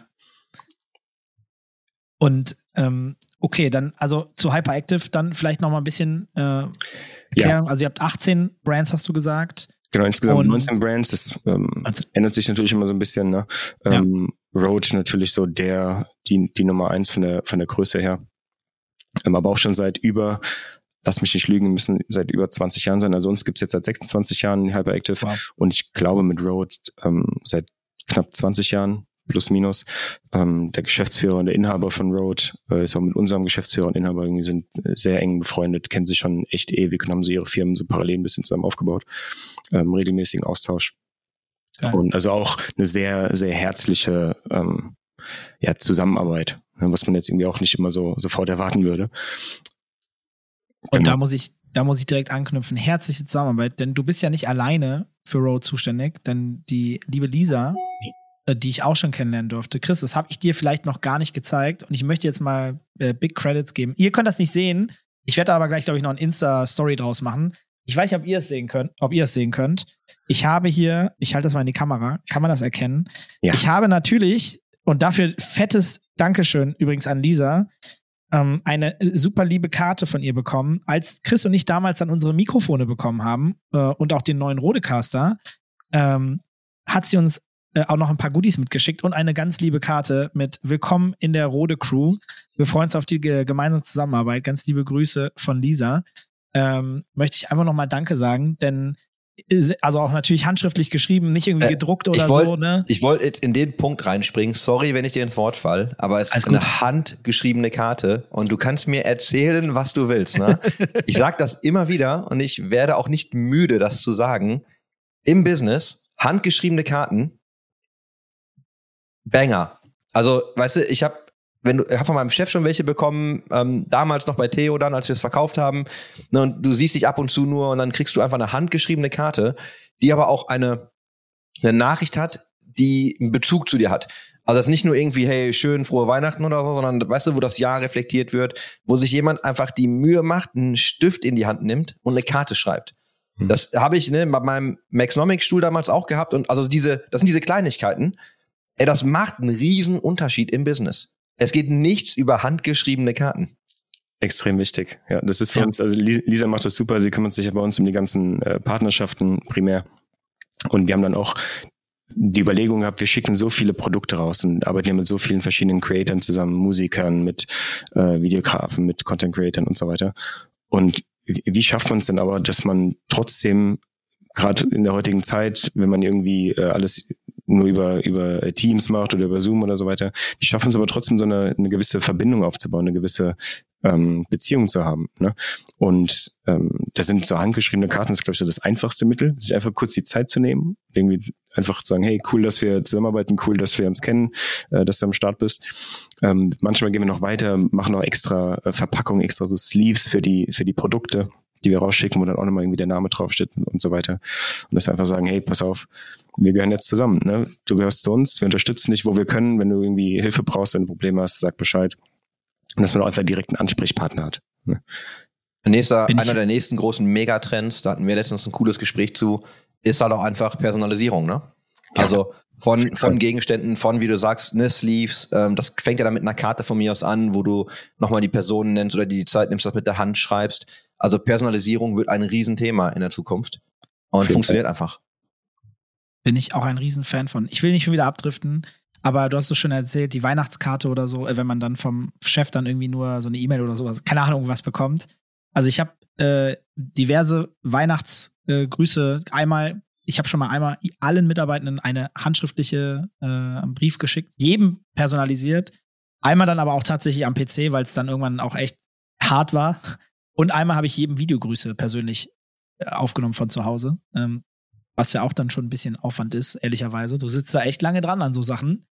Und ähm, okay, dann also zu Hyperactive dann vielleicht noch mal ein bisschen äh, Klärung. Ja. Also ihr habt 18 Brands, hast du gesagt. Genau, insgesamt und 19 Brands. Das ähm, also, ändert sich natürlich immer so ein bisschen. Ne? Ähm, ja. Roach natürlich so der die die Nummer eins von der von der Größe her, ähm, aber auch schon seit über lass mich nicht lügen, müssen seit über 20 Jahren sein. Also uns gibt's jetzt seit 26 Jahren Hyperactive wow. und ich glaube mit Road ähm, seit knapp 20 Jahren plus minus. Ähm, der Geschäftsführer und der Inhaber von Road äh, ist auch mit unserem Geschäftsführer und Inhaber irgendwie sind äh, sehr eng befreundet, kennen sich schon echt ewig und haben so ihre Firmen so parallel ein bisschen zusammen aufgebaut. Ähm, regelmäßigen Austausch. Geil. Und also auch eine sehr, sehr herzliche ähm, ja, Zusammenarbeit, ne, was man jetzt irgendwie auch nicht immer so sofort erwarten würde. Und genau. da muss ich, da muss ich direkt anknüpfen. Herzliche Zusammenarbeit, denn du bist ja nicht alleine für Road zuständig, denn die liebe Lisa äh, die ich auch schon kennenlernen durfte. Chris, das habe ich dir vielleicht noch gar nicht gezeigt und ich möchte jetzt mal äh, Big Credits geben. Ihr könnt das nicht sehen. Ich werde aber gleich, glaube ich, noch ein Insta-Story draus machen. Ich weiß nicht, ob ihr es sehen könnt, ob ihr es sehen könnt. Ich habe hier, ich halte das mal in die Kamera, kann man das erkennen? Ja. Ich habe natürlich, und dafür fettes Dankeschön übrigens an Lisa, ähm, eine äh, super liebe Karte von ihr bekommen. Als Chris und ich damals dann unsere Mikrofone bekommen haben äh, und auch den neuen Rodecaster, ähm, hat sie uns äh, auch noch ein paar Goodies mitgeschickt und eine ganz liebe Karte mit Willkommen in der Rode Crew. Wir freuen uns auf die gemeinsame Zusammenarbeit. Ganz liebe Grüße von Lisa. Ähm, möchte ich einfach nochmal Danke sagen, denn also auch natürlich handschriftlich geschrieben, nicht irgendwie äh, gedruckt oder wollt, so, ne? Ich wollte jetzt in den Punkt reinspringen. Sorry, wenn ich dir ins Wort fall, aber es Alles ist gut. eine handgeschriebene Karte und du kannst mir erzählen, was du willst, ne? [laughs] ich sag das immer wieder und ich werde auch nicht müde, das zu sagen. Im Business handgeschriebene Karten Banger. Also, weißt du, ich habe wenn du, ich habe von meinem Chef schon welche bekommen, ähm, damals noch bei Theo dann, als wir es verkauft haben. Ne, und du siehst dich ab und zu nur und dann kriegst du einfach eine handgeschriebene Karte, die aber auch eine, eine Nachricht hat, die einen Bezug zu dir hat. Also das ist nicht nur irgendwie, hey, schön, frohe Weihnachten oder so, sondern weißt du, wo das Jahr reflektiert wird, wo sich jemand einfach die Mühe macht, einen Stift in die Hand nimmt und eine Karte schreibt. Hm. Das habe ich ne, bei meinem Maxnomic-Stuhl damals auch gehabt und also diese, das sind diese Kleinigkeiten, Ey, das macht einen riesen Unterschied im Business. Es geht nichts über handgeschriebene Karten. Extrem wichtig. Ja, das ist für ja. uns, also Lisa macht das super, sie kümmert sich ja bei uns um die ganzen äh, Partnerschaften primär. Und wir haben dann auch die Überlegung gehabt, wir schicken so viele Produkte raus und arbeiten ja mit so vielen verschiedenen Creatoren zusammen, Musikern, mit äh, Videografen, mit Content Creatoren und so weiter. Und wie schafft man es denn aber, dass man trotzdem gerade in der heutigen Zeit, wenn man irgendwie äh, alles nur über, über Teams macht oder über Zoom oder so weiter. Die schaffen es aber trotzdem so eine, eine gewisse Verbindung aufzubauen, eine gewisse ähm, Beziehung zu haben. Ne? Und ähm, das sind so handgeschriebene Karten, das ist, glaube ich, so das einfachste Mittel, sich einfach kurz die Zeit zu nehmen, irgendwie einfach zu sagen, hey, cool, dass wir zusammenarbeiten, cool, dass wir uns kennen, äh, dass du am Start bist. Ähm, manchmal gehen wir noch weiter, machen noch extra äh, Verpackungen, extra so Sleeves für die, für die Produkte, die wir rausschicken, wo dann auch nochmal irgendwie der Name draufsteht und so weiter. Und dass wir einfach sagen, hey, pass auf, wir gehören jetzt zusammen. Ne? Du gehörst zu uns, wir unterstützen dich, wo wir können. Wenn du irgendwie Hilfe brauchst, wenn du Probleme hast, sag Bescheid. Und dass man auch einfach direkt einen Ansprechpartner hat. Ne? Nächster, einer der nächsten großen Megatrends, da hatten wir letztens ein cooles Gespräch zu, ist halt auch einfach Personalisierung, ne? Also von, von Gegenständen, von, wie du sagst, ne, Sleeves, ähm, das fängt ja dann mit einer Karte von mir aus an, wo du nochmal die Personen nennst oder die Zeit nimmst, das mit der Hand schreibst. Also Personalisierung wird ein Riesenthema in der Zukunft und funktioniert Fall. einfach. Bin ich auch ein Riesenfan von. Ich will nicht schon wieder abdriften, Aber du hast so schön erzählt, die Weihnachtskarte oder so, äh, wenn man dann vom Chef dann irgendwie nur so eine E-Mail oder sowas, keine Ahnung, was bekommt. Also ich habe äh, diverse Weihnachtsgrüße. Äh, einmal, ich habe schon mal einmal allen Mitarbeitenden eine handschriftliche äh, Brief geschickt, jedem personalisiert. Einmal dann aber auch tatsächlich am PC, weil es dann irgendwann auch echt hart war. Und einmal habe ich jedem Videogrüße persönlich äh, aufgenommen von zu Hause. Ähm, was ja auch dann schon ein bisschen Aufwand ist, ehrlicherweise. Du sitzt da echt lange dran an so Sachen.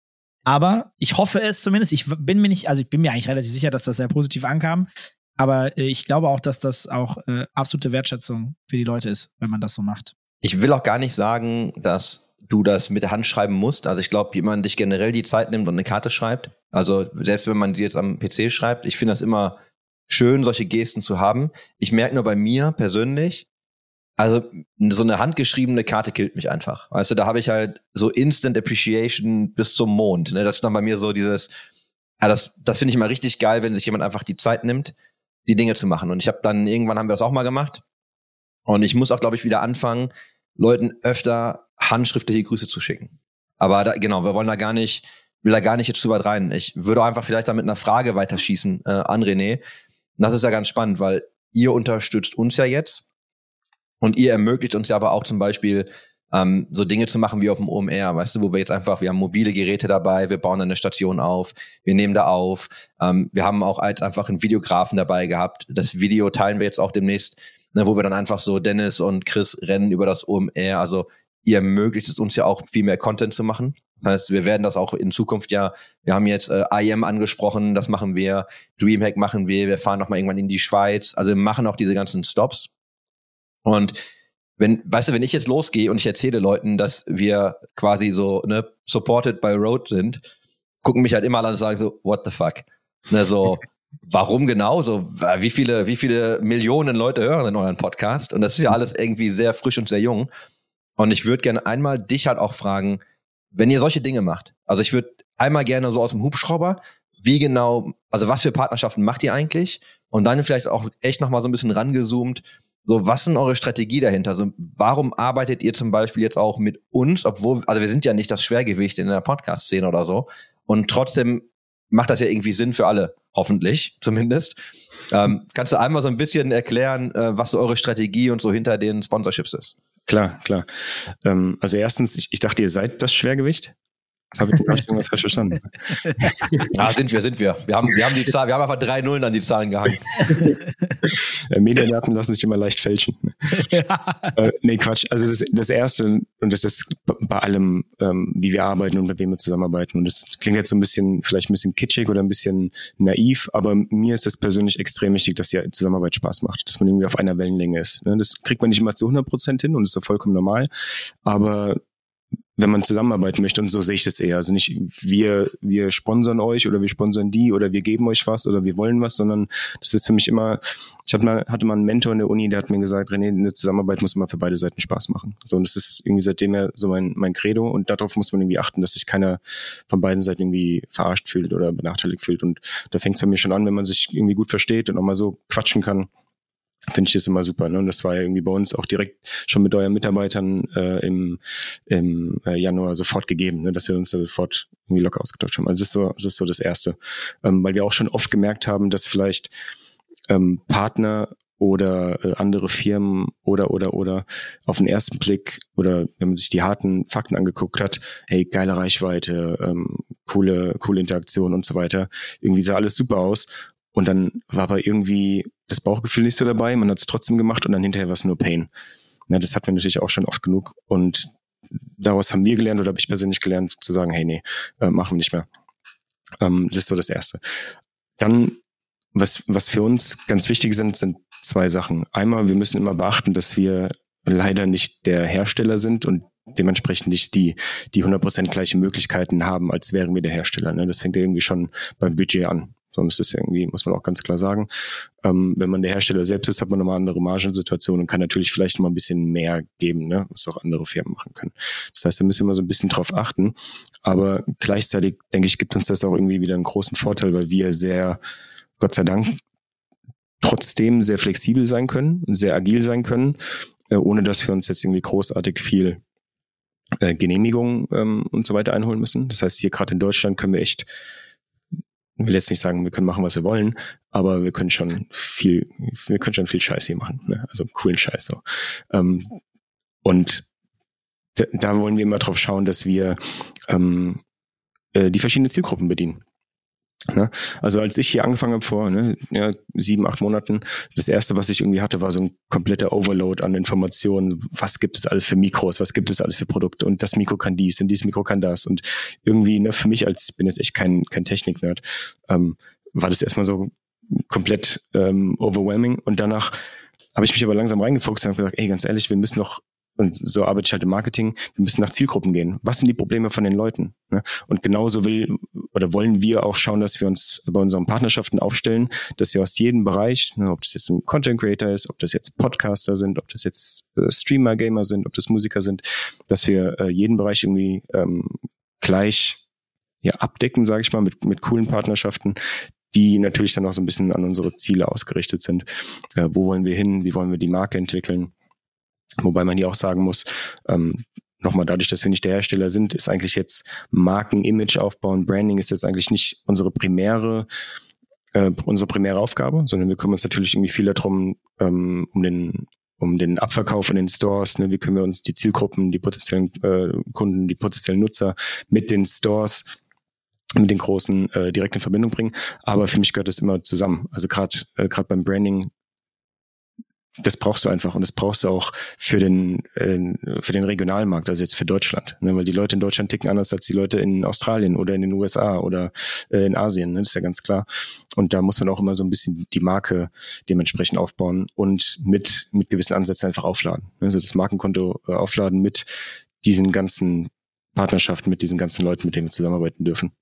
Aber ich hoffe es zumindest. Ich bin mir nicht, also ich bin mir eigentlich relativ sicher, dass das sehr positiv ankam. Aber äh, ich glaube auch, dass das auch äh, absolute Wertschätzung für die Leute ist, wenn man das so macht. Ich will auch gar nicht sagen, dass du das mit der Hand schreiben musst. Also ich glaube, jemand dich generell die Zeit nimmt und eine Karte schreibt. Also selbst wenn man sie jetzt am PC schreibt, ich finde das immer schön, solche Gesten zu haben. Ich merke nur bei mir persönlich, also so eine handgeschriebene Karte killt mich einfach. Weißt du, da habe ich halt so Instant Appreciation bis zum Mond. Ne? Das ist dann bei mir so dieses, ja, das, das finde ich mal richtig geil, wenn sich jemand einfach die Zeit nimmt, die Dinge zu machen. Und ich habe dann, irgendwann haben wir das auch mal gemacht. Und ich muss auch, glaube ich, wieder anfangen, Leuten öfter handschriftliche Grüße zu schicken. Aber da, genau, wir wollen da gar nicht, will da gar nicht jetzt zu weit rein. Ich würde einfach vielleicht da mit einer Frage weiterschießen äh, an René. Das ist ja ganz spannend, weil ihr unterstützt uns ja jetzt und ihr ermöglicht uns ja aber auch zum Beispiel ähm, so Dinge zu machen wie auf dem OMR, weißt du, wo wir jetzt einfach, wir haben mobile Geräte dabei, wir bauen eine Station auf, wir nehmen da auf, ähm, wir haben auch als einfach einen Videografen dabei gehabt. Das Video teilen wir jetzt auch demnächst, ne, wo wir dann einfach so Dennis und Chris rennen über das OMR. Also ihr ermöglicht es uns ja auch viel mehr Content zu machen. Das heißt, wir werden das auch in Zukunft ja, wir haben jetzt äh, IM angesprochen, das machen wir, Dreamhack machen wir, wir fahren nochmal irgendwann in die Schweiz, also wir machen auch diese ganzen Stops und wenn, weißt du, wenn ich jetzt losgehe und ich erzähle Leuten, dass wir quasi so, ne, supported by Road sind, gucken mich halt immer alle an und sagen so, what the fuck? Ne, so, [laughs] warum genau? So, wie viele, wie viele Millionen Leute hören in euren Podcast? Und das ist ja alles irgendwie sehr frisch und sehr jung. Und ich würde gerne einmal dich halt auch fragen, wenn ihr solche Dinge macht, also ich würde einmal gerne so aus dem Hubschrauber, wie genau, also was für Partnerschaften macht ihr eigentlich? Und dann vielleicht auch echt nochmal so ein bisschen rangezoomt, so, was sind eure Strategie dahinter? Also, warum arbeitet ihr zum Beispiel jetzt auch mit uns, obwohl, also wir sind ja nicht das Schwergewicht in der Podcast-Szene oder so. Und trotzdem macht das ja irgendwie Sinn für alle, hoffentlich zumindest. Ähm, kannst du einmal so ein bisschen erklären, äh, was so eure Strategie und so hinter den Sponsorships ist? Klar, klar. Ähm, also erstens, ich, ich dachte, ihr seid das Schwergewicht. Habe ich irgendwas falsch verstanden? [laughs] Ja, sind wir, sind wir. Wir haben, wir haben die Zahl, wir haben einfach drei Nullen an die Zahlen gehangen. [laughs] Mediendaten lassen sich immer leicht fälschen. [laughs] äh, nee, Quatsch. Also das, das erste, und das ist bei allem, ähm, wie wir arbeiten und mit wem wir zusammenarbeiten. Und das klingt jetzt so ein bisschen, vielleicht ein bisschen kitschig oder ein bisschen naiv, aber mir ist es persönlich extrem wichtig, dass die Zusammenarbeit Spaß macht, dass man irgendwie auf einer Wellenlänge ist. Ne? Das kriegt man nicht immer zu 100 Prozent hin und ist so vollkommen normal. Aber wenn man zusammenarbeiten möchte. Und so sehe ich das eher. Also nicht wir, wir sponsern euch oder wir sponsern die oder wir geben euch was oder wir wollen was, sondern das ist für mich immer, ich hab mal, hatte mal einen Mentor in der Uni, der hat mir gesagt, René, eine Zusammenarbeit muss immer für beide Seiten Spaß machen. So, und das ist irgendwie seitdem ja so mein, mein Credo und darauf muss man irgendwie achten, dass sich keiner von beiden Seiten irgendwie verarscht fühlt oder benachteiligt fühlt. Und da fängt es bei mir schon an, wenn man sich irgendwie gut versteht und auch mal so quatschen kann finde ich das immer super. Ne? Und das war ja irgendwie bei uns auch direkt schon mit euren Mitarbeitern äh, im, im äh, Januar sofort gegeben, ne? dass wir uns da sofort irgendwie locker ausgetauscht haben. Also das ist so das, ist so das Erste. Ähm, weil wir auch schon oft gemerkt haben, dass vielleicht ähm, Partner oder äh, andere Firmen oder oder oder auf den ersten Blick oder wenn man sich die harten Fakten angeguckt hat, hey, geile Reichweite, ähm, coole, coole Interaktion und so weiter. Irgendwie sah alles super aus. Und dann war aber irgendwie das Bauchgefühl nicht so dabei, man hat es trotzdem gemacht und dann hinterher war es nur Pain. Na, das hatten wir natürlich auch schon oft genug und daraus haben wir gelernt oder habe ich persönlich gelernt zu sagen, hey, nee, äh, machen wir nicht mehr. Ähm, das ist so das Erste. Dann, was, was für uns ganz wichtig sind, sind zwei Sachen. Einmal, wir müssen immer beachten, dass wir leider nicht der Hersteller sind und dementsprechend nicht die, die 100% gleiche Möglichkeiten haben, als wären wir der Hersteller. Ne? Das fängt ja irgendwie schon beim Budget an sondern es ist irgendwie, muss man auch ganz klar sagen. Ähm, wenn man der Hersteller selbst ist, hat man nochmal andere Margensituationen und kann natürlich vielleicht mal ein bisschen mehr geben, ne, was auch andere Firmen machen können. Das heißt, da müssen wir mal so ein bisschen drauf achten. Aber gleichzeitig, denke ich, gibt uns das auch irgendwie wieder einen großen Vorteil, weil wir sehr, Gott sei Dank, trotzdem sehr flexibel sein können, sehr agil sein können, äh, ohne dass wir uns jetzt irgendwie großartig viel äh, Genehmigungen ähm, und so weiter einholen müssen. Das heißt, hier gerade in Deutschland können wir echt, will jetzt nicht sagen, wir können machen, was wir wollen, aber wir können schon viel, wir können schon viel Scheiß hier machen. Ne? Also coolen Scheiß so. Ähm, und da wollen wir immer drauf schauen, dass wir ähm, äh, die verschiedenen Zielgruppen bedienen. Ne? Also als ich hier angefangen habe vor ne, ja, sieben, acht Monaten, das erste, was ich irgendwie hatte, war so ein kompletter Overload an Informationen. Was gibt es alles für Mikros? Was gibt es alles für Produkte? Und das Mikro kann dies und dieses Mikro kann das. Und irgendwie, ne, für mich als, bin jetzt echt kein, kein Technik-Nerd, ähm, war das erstmal so komplett ähm, overwhelming. Und danach habe ich mich aber langsam reingefuchst und habe gesagt, ey, ganz ehrlich, wir müssen noch und so arbeite ich halt im Marketing, wir müssen nach Zielgruppen gehen. Was sind die Probleme von den Leuten? Ne? Und genauso will oder wollen wir auch schauen, dass wir uns bei unseren Partnerschaften aufstellen, dass wir aus jedem Bereich, ne, ob das jetzt ein Content Creator ist, ob das jetzt Podcaster sind, ob das jetzt äh, Streamer, Gamer sind, ob das Musiker sind, dass wir äh, jeden Bereich irgendwie ähm, gleich ja, abdecken, sage ich mal, mit, mit coolen Partnerschaften, die natürlich dann auch so ein bisschen an unsere Ziele ausgerichtet sind. Äh, wo wollen wir hin? Wie wollen wir die Marke entwickeln? Wobei man hier auch sagen muss, ähm, nochmal dadurch, dass wir nicht der Hersteller sind, ist eigentlich jetzt Marken-Image aufbauen, Branding ist jetzt eigentlich nicht unsere primäre äh, unsere primäre Aufgabe, sondern wir kümmern uns natürlich irgendwie viel darum, ähm, um den um den Abverkauf in den Stores, ne, wie können wir uns die Zielgruppen, die potenziellen äh, Kunden, die potenziellen Nutzer mit den Stores mit den großen äh, direkt in Verbindung bringen. Aber für mich gehört das immer zusammen. Also gerade äh, gerade beim Branding das brauchst du einfach und das brauchst du auch für den äh, für den Regionalmarkt, also jetzt für Deutschland, ne? weil die Leute in Deutschland ticken anders als die Leute in Australien oder in den USA oder äh, in Asien, ne? das ist ja ganz klar. Und da muss man auch immer so ein bisschen die Marke dementsprechend aufbauen und mit mit gewissen Ansätzen einfach aufladen, ne? also das Markenkonto äh, aufladen mit diesen ganzen Partnerschaften, mit diesen ganzen Leuten, mit denen wir zusammenarbeiten dürfen.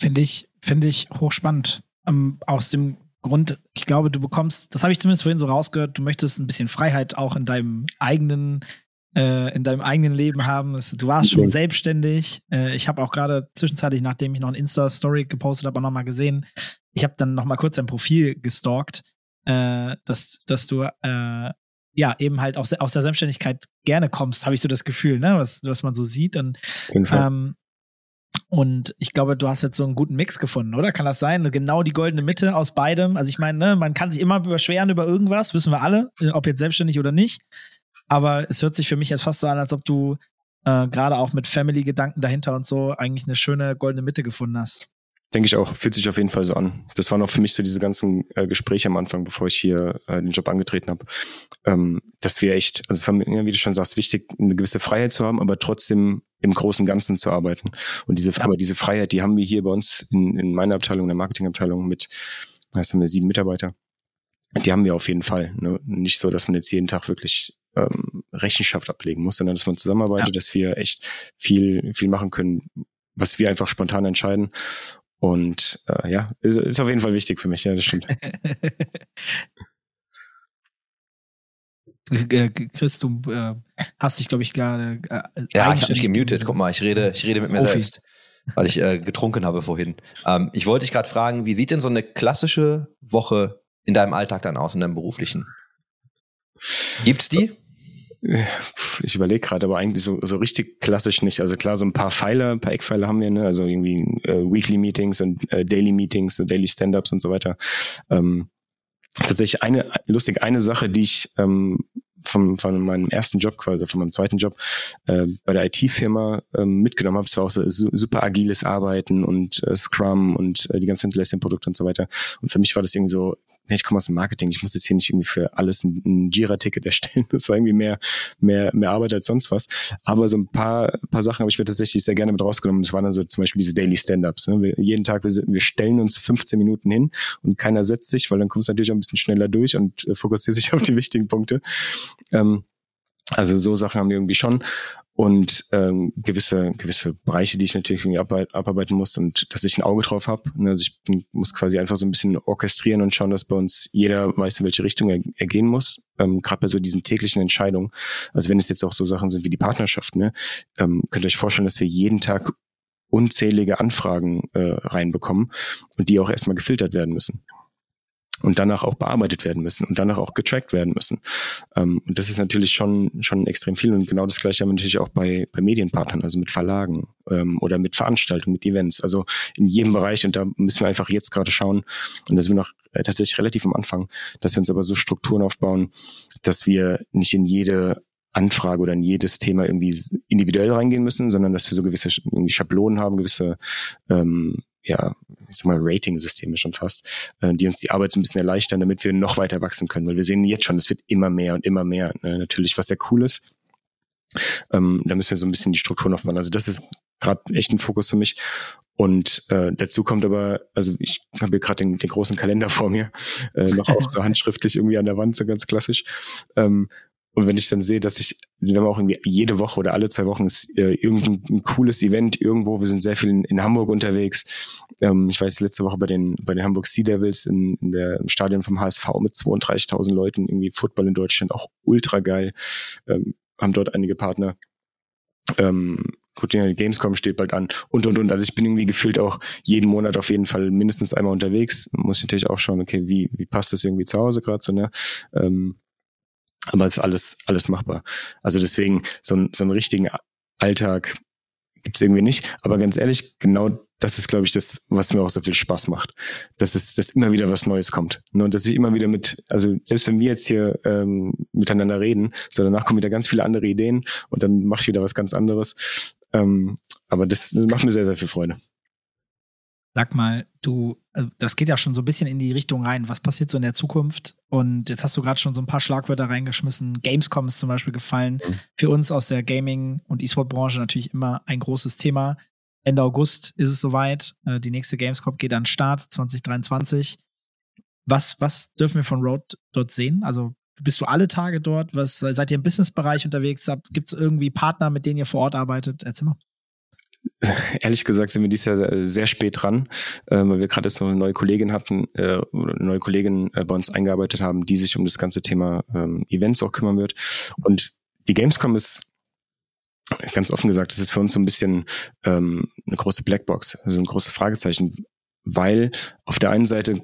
Finde ich finde ich hochspannend. Um, aus dem Grund, ich glaube, du bekommst, das habe ich zumindest vorhin so rausgehört, du möchtest ein bisschen Freiheit auch in deinem eigenen, äh, in deinem eigenen Leben haben. Du warst schon okay. selbstständig. Äh, ich habe auch gerade zwischenzeitlich, nachdem ich noch ein Insta-Story gepostet habe, noch mal gesehen. Ich habe dann noch mal kurz dein Profil gestalkt, äh, dass, dass du äh, ja eben halt aus, aus der Selbstständigkeit gerne kommst, habe ich so das Gefühl, ne? was, was man so sieht. Und ähm, und ich glaube, du hast jetzt so einen guten Mix gefunden, oder? Kann das sein? Genau die goldene Mitte aus beidem. Also ich meine, ne, man kann sich immer beschweren über irgendwas, wissen wir alle, äh, ob jetzt selbstständig oder nicht. Aber es hört sich für mich jetzt fast so an, als ob du äh, gerade auch mit Family-Gedanken dahinter und so eigentlich eine schöne goldene Mitte gefunden hast. Denke ich auch, fühlt sich auf jeden Fall so an. Das waren auch für mich so diese ganzen äh, Gespräche am Anfang, bevor ich hier äh, den Job angetreten habe. Ähm, dass wir echt, also wie du schon sagst, wichtig, eine gewisse Freiheit zu haben, aber trotzdem im großen Ganzen zu arbeiten. Und diese, aber diese Freiheit, die haben wir hier bei uns in, in meiner Abteilung, in der Marketingabteilung mit, heißt haben wir sieben Mitarbeiter. Die haben wir auf jeden Fall. Ne? Nicht so, dass man jetzt jeden Tag wirklich ähm, Rechenschaft ablegen muss, sondern dass man zusammenarbeitet, ja. dass wir echt viel, viel machen können, was wir einfach spontan entscheiden. Und äh, ja, ist, ist auf jeden Fall wichtig für mich, ja, das stimmt. [laughs] Äh, Chris, du äh, hast dich, glaube ich, gerade. Äh, ja, ich habe mich gemutet. Guck mal, ich rede, ich rede mit mir Profi. selbst, weil ich äh, getrunken habe vorhin. Ähm, ich wollte dich gerade fragen, wie sieht denn so eine klassische Woche in deinem Alltag dann aus, in deinem beruflichen? Gibt's die? Ich überlege gerade, aber eigentlich so, so richtig klassisch nicht. Also klar, so ein paar Pfeile, ein paar Eckpfeile haben wir, ne? Also irgendwie äh, Weekly Meetings und äh, Daily Meetings, so Daily Stand-ups und so weiter. Ähm, tatsächlich eine lustig eine Sache, die ich ähm, von, von meinem ersten Job quasi, von meinem zweiten Job äh, bei der IT-Firma ähm, mitgenommen habe. Es war auch so super agiles Arbeiten und äh, Scrum und äh, die ganzen Atlassian-Produkte und so weiter. Und für mich war das irgendwie so, ich komme aus dem Marketing, ich muss jetzt hier nicht irgendwie für alles ein, ein Jira-Ticket erstellen. [laughs] Das war irgendwie mehr, mehr, mehr Arbeit als sonst was. Aber so ein paar, paar Sachen habe ich mir tatsächlich sehr gerne mit rausgenommen. Das waren dann so zum Beispiel diese Daily Stand-Ups. Ne? Wir, jeden Tag, wir, wir stellen uns 15 Minuten hin und keiner setzt sich, weil dann kommst du natürlich auch ein bisschen schneller durch und äh, fokussiert sich auf die [laughs] wichtigen Punkte. Ähm, also so Sachen haben wir irgendwie schon und ähm, gewisse gewisse Bereiche, die ich natürlich irgendwie abarbeiten muss und dass ich ein Auge drauf habe. Ne, also ich bin, muss quasi einfach so ein bisschen orchestrieren und schauen, dass bei uns jeder weiß, in welche Richtung er, er gehen muss. Ähm, Gerade bei so diesen täglichen Entscheidungen. Also wenn es jetzt auch so Sachen sind wie die Partnerschaft, ne, ähm, könnt ihr euch vorstellen, dass wir jeden Tag unzählige Anfragen äh, reinbekommen und die auch erstmal gefiltert werden müssen. Und danach auch bearbeitet werden müssen und danach auch getrackt werden müssen. Ähm, und das ist natürlich schon, schon extrem viel. Und genau das gleiche haben wir natürlich auch bei, bei Medienpartnern, also mit Verlagen ähm, oder mit Veranstaltungen, mit Events. Also in jedem Bereich. Und da müssen wir einfach jetzt gerade schauen, und da sind wir noch äh, tatsächlich relativ am Anfang, dass wir uns aber so Strukturen aufbauen, dass wir nicht in jede Anfrage oder in jedes Thema irgendwie individuell reingehen müssen, sondern dass wir so gewisse irgendwie Schablonen haben, gewisse ähm, ja, ich sag mal, Rating-Systeme schon fast, äh, die uns die Arbeit so ein bisschen erleichtern, damit wir noch weiter wachsen können. Weil wir sehen jetzt schon, es wird immer mehr und immer mehr. Ne? Natürlich, was sehr cool ist. Ähm, da müssen wir so ein bisschen die Strukturen aufbauen. Also das ist gerade echt ein Fokus für mich. Und äh, dazu kommt aber, also ich habe hier gerade den, den großen Kalender vor mir, äh, noch auch so handschriftlich irgendwie an der Wand, so ganz klassisch. Ähm, und wenn ich dann sehe, dass ich, wir haben auch irgendwie jede Woche oder alle zwei Wochen ist äh, irgendein cooles Event irgendwo. Wir sind sehr viel in, in Hamburg unterwegs. Ähm, ich weiß, letzte Woche bei den, bei den Hamburg Sea Devils in, in der, im Stadion vom HSV mit 32.000 Leuten, irgendwie Football in Deutschland, auch ultra geil. Ähm, haben dort einige Partner. Ähm, gut, die Gamescom steht bald an und und und. Also ich bin irgendwie gefühlt auch jeden Monat auf jeden Fall mindestens einmal unterwegs. Muss ich natürlich auch schauen, okay, wie, wie passt das irgendwie zu Hause gerade so, ne? Ähm, aber es ist alles, alles machbar. Also deswegen, so, ein, so einen richtigen Alltag gibt's irgendwie nicht. Aber ganz ehrlich, genau das ist, glaube ich, das, was mir auch so viel Spaß macht. Dass es, dass immer wieder was Neues kommt. Ne, und dass ich immer wieder mit, also selbst wenn wir jetzt hier ähm, miteinander reden, so danach kommen wieder ganz viele andere Ideen und dann mache ich wieder was ganz anderes. Ähm, aber das, das macht mir sehr, sehr viel Freude. Sag mal, du, also das geht ja schon so ein bisschen in die Richtung rein. Was passiert so in der Zukunft? Und jetzt hast du gerade schon so ein paar Schlagwörter reingeschmissen. Gamescom ist zum Beispiel gefallen. Mhm. Für uns aus der Gaming- und E-Sport-Branche natürlich immer ein großes Thema. Ende August ist es soweit. Äh, die nächste Gamescom geht an Start 2023. Was, was dürfen wir von Road dort sehen? Also bist du alle Tage dort? Was seid ihr im Businessbereich unterwegs? Gibt es irgendwie Partner, mit denen ihr vor Ort arbeitet? Erzähl mal. [laughs] Ehrlich gesagt sind wir dieses Jahr äh, sehr spät dran, äh, weil wir gerade so eine neue Kollegin hatten, äh, eine neue Kollegin bei uns eingearbeitet haben, die sich um das ganze Thema ähm, Events auch kümmern wird. Und die Gamescom ist ganz offen gesagt, das ist für uns so ein bisschen ähm, eine große Blackbox, also ein großes Fragezeichen, weil auf der einen Seite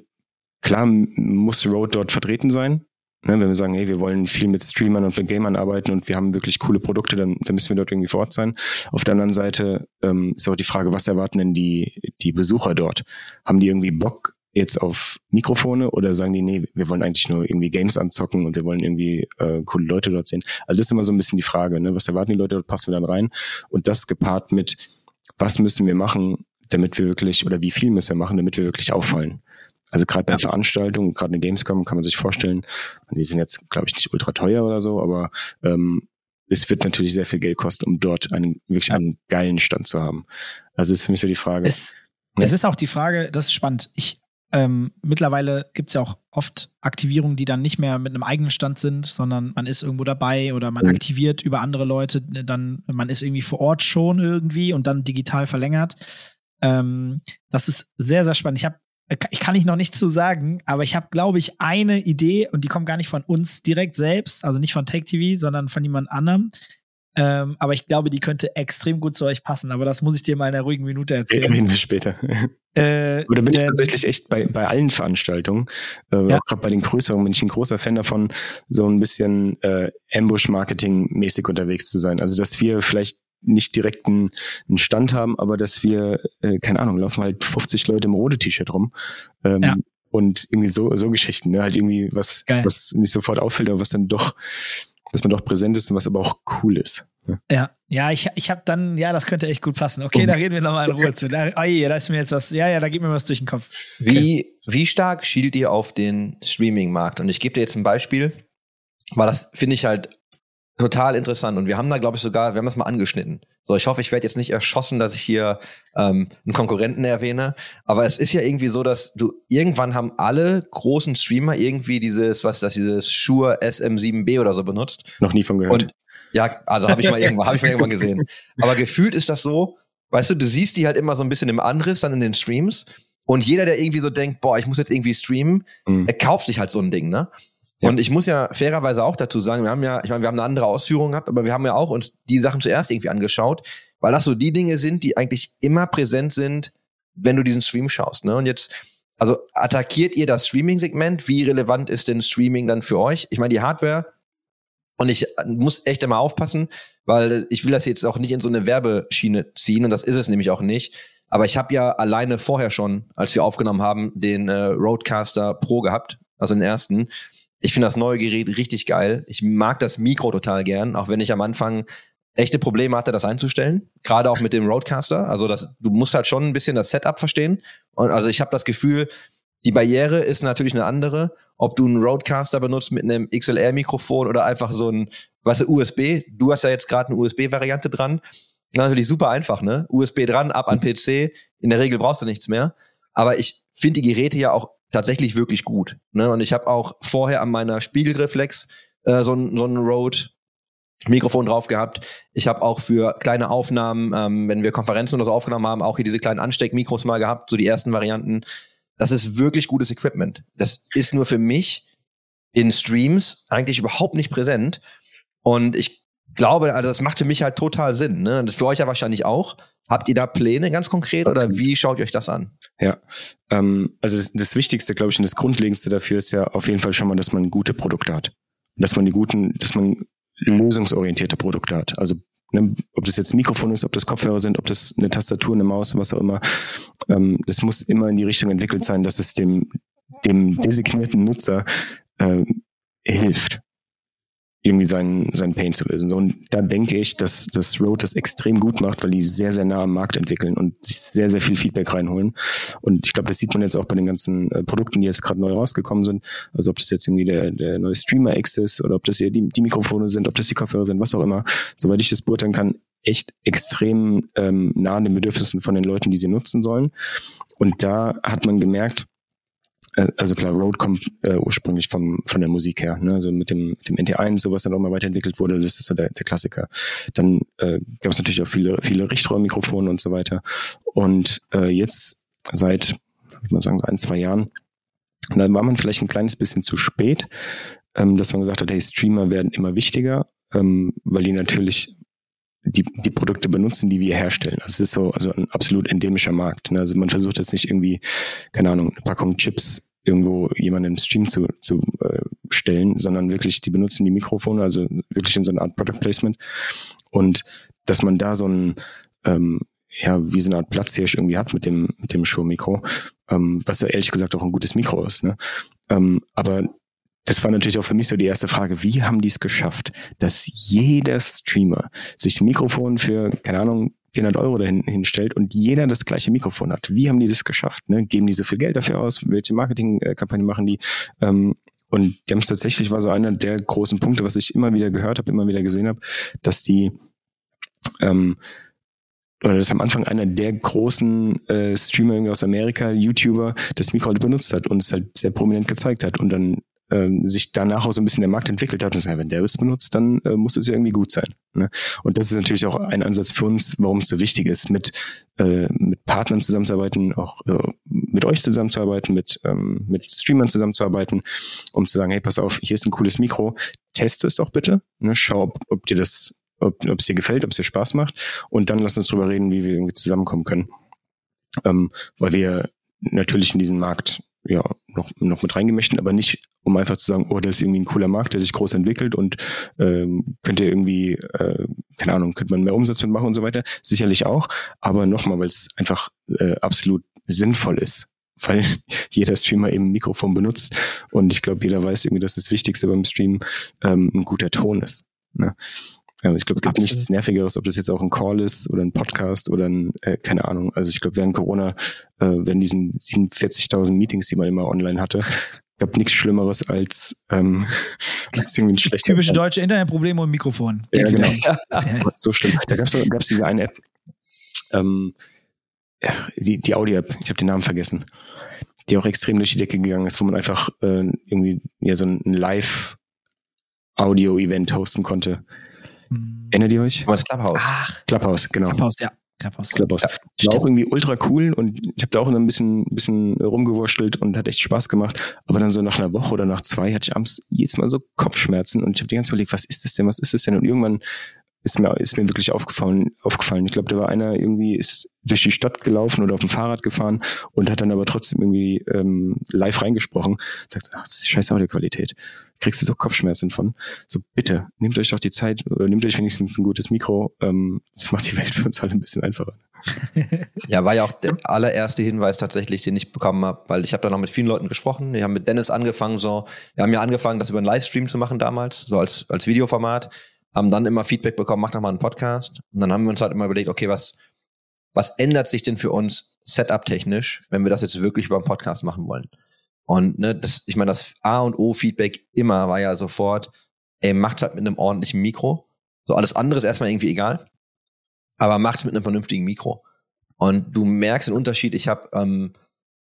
klar muss Road dort vertreten sein, Ne, wenn wir sagen, hey, wir wollen viel mit Streamern und mit Gamern arbeiten und wir haben wirklich coole Produkte, dann, dann müssen wir dort irgendwie vor Ort sein. Auf der anderen Seite ähm, ist auch die Frage, was erwarten denn die, die Besucher dort? Haben die irgendwie Bock jetzt auf Mikrofone oder sagen die, nee, wir wollen eigentlich nur irgendwie Games anzocken und wir wollen irgendwie äh, coole Leute dort sehen? Also das ist immer so ein bisschen die Frage, ne? was erwarten die Leute, dort passen wir dann rein? Und das gepaart mit, was müssen wir machen, damit wir wirklich, oder wie viel müssen wir machen, damit wir wirklich auffallen? Also gerade bei ja. Veranstaltungen, gerade eine Gamescom kann man sich vorstellen, die sind jetzt, glaube ich, nicht ultra teuer oder so, aber ähm, es wird natürlich sehr viel Geld kosten, um dort einen wirklich einen geilen Stand zu haben. Also ist für mich so die Frage. Es, ja. es ist auch die Frage, das ist spannend. Ich ähm, mittlerweile gibt es ja auch oft Aktivierungen, die dann nicht mehr mit einem eigenen Stand sind, sondern man ist irgendwo dabei oder man mhm. aktiviert über andere Leute, dann man ist irgendwie vor Ort schon irgendwie und dann digital verlängert. Ähm, das ist sehr, sehr spannend. Ich habe ich kann ich noch nicht zu sagen, aber ich habe, glaube ich, eine Idee und die kommt gar nicht von uns direkt selbst, also nicht von Take TV, sondern von jemand anderem. Ähm, aber ich glaube, die könnte extrem gut zu euch passen. Aber das muss ich dir mal in einer ruhigen Minute erzählen. Reden wir später. [laughs] Äh, Oder bin ich tatsächlich echt bei, bei allen Veranstaltungen, äh, ja. auch gerade bei den größeren, bin ich ein großer Fan davon, so ein bisschen äh, Ambush-Marketing-mäßig unterwegs zu sein. Also, dass wir vielleicht nicht direkt einen, einen Stand haben, aber dass wir, äh, keine Ahnung, laufen halt 50 Leute im rote T-Shirt rum. Ähm, ja. Und irgendwie so, so Geschichten, ne? Halt irgendwie was, Geil. was nicht sofort auffällt, aber was dann doch, dass man doch präsent ist und was aber auch cool ist. Ne? Ja, ja, ich, ich habe dann, ja, das könnte echt gut passen. Okay, und? da reden wir nochmal in Ruhe zu. Da, oh je, da ist mir jetzt was, ja, ja, da geht mir was durch den Kopf. Okay. Wie, wie stark schielt ihr auf den Streaming-Markt? Und ich gebe dir jetzt ein Beispiel, weil das finde ich halt total interessant. Und wir haben da, glaube ich, sogar, wir haben das mal angeschnitten. So, ich hoffe, ich werde jetzt nicht erschossen, dass ich hier ähm, einen Konkurrenten erwähne. Aber es ist ja irgendwie so, dass du irgendwann haben alle großen Streamer irgendwie dieses, was das, dieses Shure SM7B oder so benutzt. Noch nie von gehört. Und ja, also habe ich mal irgendwann, habe ich mal irgendwann gesehen. Aber gefühlt ist das so, weißt du, du siehst die halt immer so ein bisschen im Anriss dann in den Streams. Und jeder, der irgendwie so denkt, boah, ich muss jetzt irgendwie streamen, mhm. er kauft sich halt so ein Ding, ne? Ja. Und ich muss ja fairerweise auch dazu sagen, wir haben ja, ich meine, wir haben eine andere Ausführung gehabt, aber wir haben ja auch uns die Sachen zuerst irgendwie angeschaut, weil das so die Dinge sind, die eigentlich immer präsent sind, wenn du diesen Stream schaust. Ne? Und jetzt also attackiert ihr das Streaming-Segment? Wie relevant ist denn Streaming dann für euch? Ich meine, die Hardware, und ich muss echt immer aufpassen, weil ich will das jetzt auch nicht in so eine Werbeschiene ziehen und das ist es nämlich auch nicht. Aber ich habe ja alleine vorher schon, als wir aufgenommen haben, den äh, Roadcaster Pro gehabt, also den ersten. Ich finde das neue Gerät richtig geil. Ich mag das Mikro total gern, auch wenn ich am Anfang echte Probleme hatte, das einzustellen. Gerade auch mit dem Roadcaster. Also das, du musst halt schon ein bisschen das Setup verstehen. Und also ich habe das Gefühl, die Barriere ist natürlich eine andere. Ob du einen Roadcaster benutzt mit einem XLR-Mikrofon oder einfach so ein, was ist USB? Du hast ja jetzt gerade eine USB-Variante dran. Natürlich super einfach, ne? USB dran, ab an PC. In der Regel brauchst du nichts mehr. Aber ich finde die Geräte ja auch tatsächlich wirklich gut. Ne? Und ich habe auch vorher an meiner Spiegelreflex äh, so ein, so ein Rode Mikrofon drauf gehabt. Ich habe auch für kleine Aufnahmen, ähm, wenn wir Konferenzen oder so aufgenommen haben, auch hier diese kleinen Ansteckmikros mal gehabt, so die ersten Varianten. Das ist wirklich gutes Equipment. Das ist nur für mich in Streams eigentlich überhaupt nicht präsent. Und ich glaube, also das macht für mich halt total Sinn. Ne? Das für euch ja wahrscheinlich auch. Habt ihr da Pläne ganz konkret oder wie schaut ihr euch das an? Ja, ähm, also das, das Wichtigste, glaube ich, und das Grundlegendste dafür ist ja auf jeden Fall schon mal, dass man gute Produkte hat. Dass man die guten, dass man lösungsorientierte Produkte hat. Also ne, ob das jetzt Mikrofon ist, ob das Kopfhörer sind, ob das eine Tastatur, eine Maus, was auch immer. Ähm, das muss immer in die Richtung entwickelt sein, dass es dem, dem designierten Nutzer äh, hilft irgendwie seinen, seinen Pain zu lösen. So, und da denke ich, dass das Road das extrem gut macht, weil die sehr, sehr nah am Markt entwickeln und sich sehr, sehr viel Feedback reinholen. Und ich glaube, das sieht man jetzt auch bei den ganzen äh, Produkten, die jetzt gerade neu rausgekommen sind. Also ob das jetzt irgendwie der, der neue Streamer X ist oder ob das hier die, die Mikrofone sind, ob das die Kopfhörer sind, was auch immer. Soweit ich das beurteilen kann, echt extrem ähm, nah an den Bedürfnissen von den Leuten, die sie nutzen sollen. Und da hat man gemerkt, also klar, Road kommt äh, ursprünglich vom, von der Musik her, ne? also mit dem, dem NT1, sowas dann auch mal weiterentwickelt wurde, das ist so der, der Klassiker. Dann äh, gab es natürlich auch viele, viele Richtrohrmikrofone und so weiter. Und äh, jetzt seit, ich mal sagen, so ein, zwei Jahren, dann war man vielleicht ein kleines bisschen zu spät, ähm, dass man gesagt hat, hey, Streamer werden immer wichtiger, ähm, weil die natürlich die, die Produkte benutzen, die wir herstellen. Also es ist so also ein absolut endemischer Markt. Ne? Also man versucht jetzt nicht irgendwie, keine Ahnung, eine Packung Chips irgendwo jemanden im Stream zu, zu äh, stellen, sondern wirklich, die benutzen die Mikrofone, also wirklich in so einer Art Product Placement. Und dass man da so ein, ähm, ja, wie so eine Art Platzhirsch irgendwie hat mit dem, mit dem Show-Mikro, ähm, was ja ehrlich gesagt auch ein gutes Mikro ist. Ne? Ähm, aber das war natürlich auch für mich so die erste Frage, wie haben die es geschafft, dass jeder Streamer sich ein Mikrofon für, keine Ahnung, 400 Euro dahin hinstellt und jeder das gleiche Mikrofon hat. Wie haben die das geschafft? Ne? Geben die so viel Geld dafür aus? Welche Marketingkampagne machen die? Ähm, und es tatsächlich, war so einer der großen Punkte, was ich immer wieder gehört habe, immer wieder gesehen habe, dass die ähm, oder das am Anfang einer der großen äh, Streamer aus Amerika, YouTuber, das Mikro halt benutzt hat und es halt sehr prominent gezeigt hat und dann ähm, sich danach auch so ein bisschen der Markt entwickelt hat und sagt, wenn der es benutzt, dann äh, muss es ja irgendwie gut sein. Ne? Und das ist natürlich auch ein Ansatz für uns, warum es so wichtig ist, mit, äh, mit Partnern zusammenzuarbeiten, auch äh, mit euch zusammenzuarbeiten, mit, ähm, mit Streamern zusammenzuarbeiten, um zu sagen, hey, pass auf, hier ist ein cooles Mikro, teste es doch bitte, ne? schau, ob, ob dir das, ob es dir gefällt, ob es dir Spaß macht und dann lass uns drüber reden, wie wir irgendwie zusammenkommen können. Ähm, weil wir natürlich in diesen Markt ja noch, noch mit reingemischt, aber nicht, um einfach zu sagen, oh, das ist irgendwie ein cooler Markt, der sich groß entwickelt und ähm, könnte irgendwie, äh, keine Ahnung, könnte man mehr Umsatz mitmachen und so weiter. Sicherlich auch, aber nochmal, weil es einfach äh, absolut sinnvoll ist, weil [laughs] jeder Streamer eben ein Mikrofon benutzt und ich glaube, jeder weiß irgendwie, dass das Wichtigste beim Stream ähm, ein guter Ton ist. Ne? Ich glaube, es gibt Absolut. nichts Nervigeres, ob das jetzt auch ein Call ist oder ein Podcast oder ein, äh, keine Ahnung. Also ich glaube, während Corona, äh, während diesen 47.000 Meetings, die man immer online hatte, gab nichts Schlimmeres als, ähm, [laughs] als irgendwie ein schlechter Typische Plan. deutsche Internetprobleme und Mikrofon. Ja, genau. [laughs] so schlimm. Da gab es gab's diese eine App, ähm, ja, die, die Audio-App, ich habe den Namen vergessen, die auch extrem durch die Decke gegangen ist, wo man einfach äh, irgendwie ja so ein Live-Audio-Event hosten konnte. Mhm. Erinnert ihr euch? Das Clubhouse. Ach. Clubhouse, genau. Clubhouse, ja. Clubhouse. Clubhouse. Ja, war auch irgendwie ultra cool und ich habe da auch ein bisschen, bisschen rumgewurschtelt und hat echt Spaß gemacht. Aber dann so nach einer Woche oder nach zwei hatte ich abends jedes Mal so Kopfschmerzen und ich habe die ganze Zeit überlegt, was ist das denn, was ist das denn? Und irgendwann ist mir, ist mir wirklich aufgefallen, aufgefallen. Ich glaube, da war einer irgendwie, ist durch die Stadt gelaufen oder auf dem Fahrrad gefahren und hat dann aber trotzdem irgendwie ähm, live reingesprochen. Sagt, ach, das ist scheiß Audioqualität. Kriegst du so Kopfschmerzen von. So, bitte, nehmt euch doch die Zeit, oder nehmt euch wenigstens ein gutes Mikro. Ähm, das macht die Welt für uns alle ein bisschen einfacher. [laughs] ja, war ja auch der allererste Hinweis tatsächlich, den ich bekommen habe, weil ich habe da noch mit vielen Leuten gesprochen. Wir haben mit Dennis angefangen, so, wir haben ja angefangen, das über einen Livestream zu machen damals, so als, als Videoformat, haben dann immer Feedback bekommen, mach doch mal einen Podcast. Und dann haben wir uns halt immer überlegt, okay, was, was ändert sich denn für uns Setup-technisch, wenn wir das jetzt wirklich über einen Podcast machen wollen? Und ne, das, ich meine, das A und O Feedback immer war ja sofort, ey, macht's halt mit einem ordentlichen Mikro. So alles andere ist erstmal irgendwie egal aber macht's mit einem vernünftigen Mikro. Und du merkst den Unterschied. Ich habe ähm,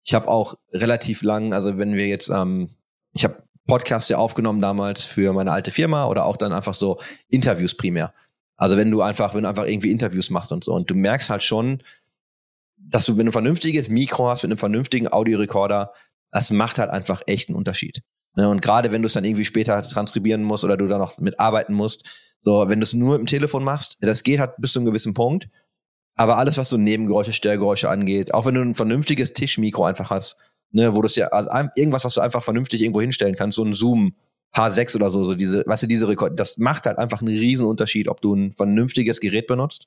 ich habe auch relativ lang, also wenn wir jetzt, ähm, ich habe Podcasts ja aufgenommen damals für meine alte Firma oder auch dann einfach so Interviews primär. Also wenn du einfach, wenn du einfach irgendwie Interviews machst und so und du merkst halt schon, dass du, wenn du ein vernünftiges Mikro hast mit einem vernünftigen Audiorekorder, das macht halt einfach echt einen Unterschied. Ne? Und gerade wenn du es dann irgendwie später transkribieren musst oder du da noch mitarbeiten musst, so, wenn du es nur dem Telefon machst, das geht halt bis zu einem gewissen Punkt. Aber alles, was so Nebengeräusche, Störgeräusche angeht, auch wenn du ein vernünftiges Tischmikro einfach hast, ne, wo du es ja, also irgendwas, was du einfach vernünftig irgendwo hinstellen kannst, so ein Zoom H6 oder so, so diese, weißt du, diese Rekord, das macht halt einfach einen riesen Unterschied, ob du ein vernünftiges Gerät benutzt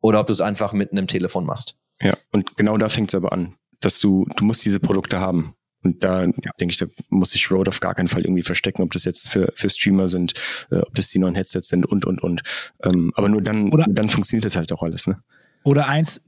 oder ob du es einfach mit einem Telefon machst. Ja, und genau da fängt es aber an, dass du, du musst diese Produkte haben. Und da ja. denke ich, da muss sich Rode auf gar keinen Fall irgendwie verstecken, ob das jetzt für, für Streamer sind, äh, ob das die neuen Headsets sind und, und, und. Ähm, aber nur dann, Oder dann funktioniert das halt auch alles, ne? Oder eins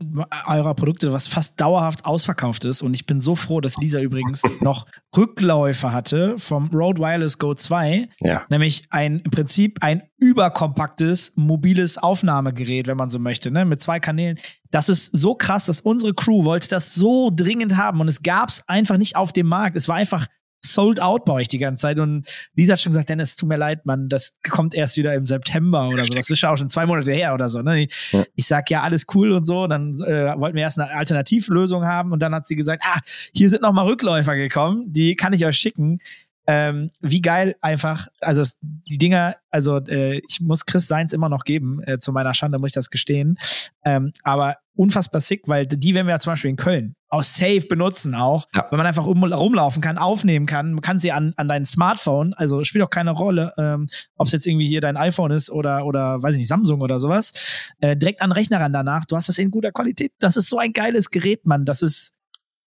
eurer Produkte, was fast dauerhaft ausverkauft ist. Und ich bin so froh, dass Lisa übrigens [laughs] noch Rückläufe hatte vom Rode Wireless Go 2. Ja. Nämlich ein, im Prinzip ein überkompaktes, mobiles Aufnahmegerät, wenn man so möchte, ne? mit zwei Kanälen. Das ist so krass, dass unsere Crew wollte das so dringend haben und es gab es einfach nicht auf dem Markt. Es war einfach sold out bei euch die ganze Zeit. Und Lisa hat schon gesagt, Dennis, tut mir leid, Mann, das kommt erst wieder im September oder so. Das ist ja auch schon zwei Monate her oder so. Ne? Ich, ja. ich sag ja alles cool und so. Dann äh, wollten wir erst eine Alternativlösung haben und dann hat sie gesagt, ah, hier sind noch mal Rückläufer gekommen, die kann ich euch schicken. Ähm, wie geil einfach, also die Dinger, also äh, ich muss Chris Seins immer noch geben, äh, zu meiner Schande muss ich das gestehen. Ähm, aber unfassbar sick, weil die werden wir ja zum Beispiel in Köln auch safe benutzen auch, ja. weil man einfach um, rumlaufen kann, aufnehmen kann. Man kann sie an, an dein Smartphone, also spielt auch keine Rolle, ähm, ob es jetzt irgendwie hier dein iPhone ist oder, oder weiß ich nicht, Samsung oder sowas, äh, direkt an den Rechner ran danach. Du hast das in guter Qualität. Das ist so ein geiles Gerät, Mann. Das ist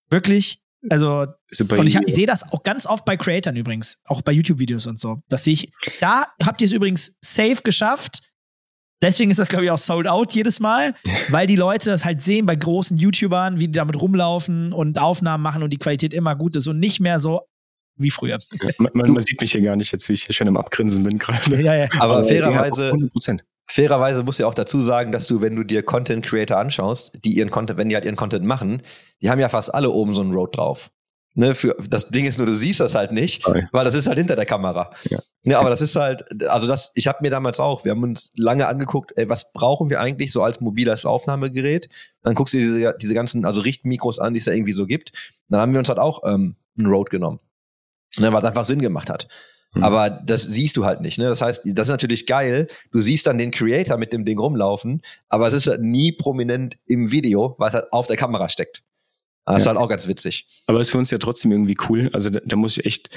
wirklich also, Super und ich, ich sehe das auch ganz oft bei Creatern übrigens, auch bei YouTube-Videos und so. Das sehe ich, da habt ihr es übrigens safe geschafft. Deswegen ist das, glaube ich, auch sold out jedes Mal, [laughs] weil die Leute das halt sehen bei großen YouTubern, wie die damit rumlaufen und Aufnahmen machen und die Qualität immer gut ist und nicht mehr so wie früher. Man, man, man sieht mich hier gar nicht jetzt, wie ich hier schön im Abgrinsen bin gerade. Ja, ja. Aber fairerweise, 100%. Fairerweise muss ich auch dazu sagen, dass du, wenn du dir Content Creator anschaust, die ihren Content, wenn die halt ihren Content machen, die haben ja fast alle oben so einen Road drauf. Ne, für, das Ding ist nur, du siehst das halt nicht, Sorry. weil das ist halt hinter der Kamera. Ja. ja, aber das ist halt, also das, ich habe mir damals auch, wir haben uns lange angeguckt, ey, was brauchen wir eigentlich so als mobiles Aufnahmegerät? Dann guckst du dir diese, diese ganzen, also Richtmikros an, die es da irgendwie so gibt. Dann haben wir uns halt auch ähm, einen Road genommen. Ne, was einfach Sinn gemacht hat. Mhm. Aber das siehst du halt nicht. Ne? Das heißt, das ist natürlich geil. Du siehst dann den Creator mit dem Ding rumlaufen, aber es ist halt nie prominent im Video, weil es halt auf der Kamera steckt. Das ja. ist halt auch ganz witzig. Aber ist für uns ja trotzdem irgendwie cool. Also da, da muss ich echt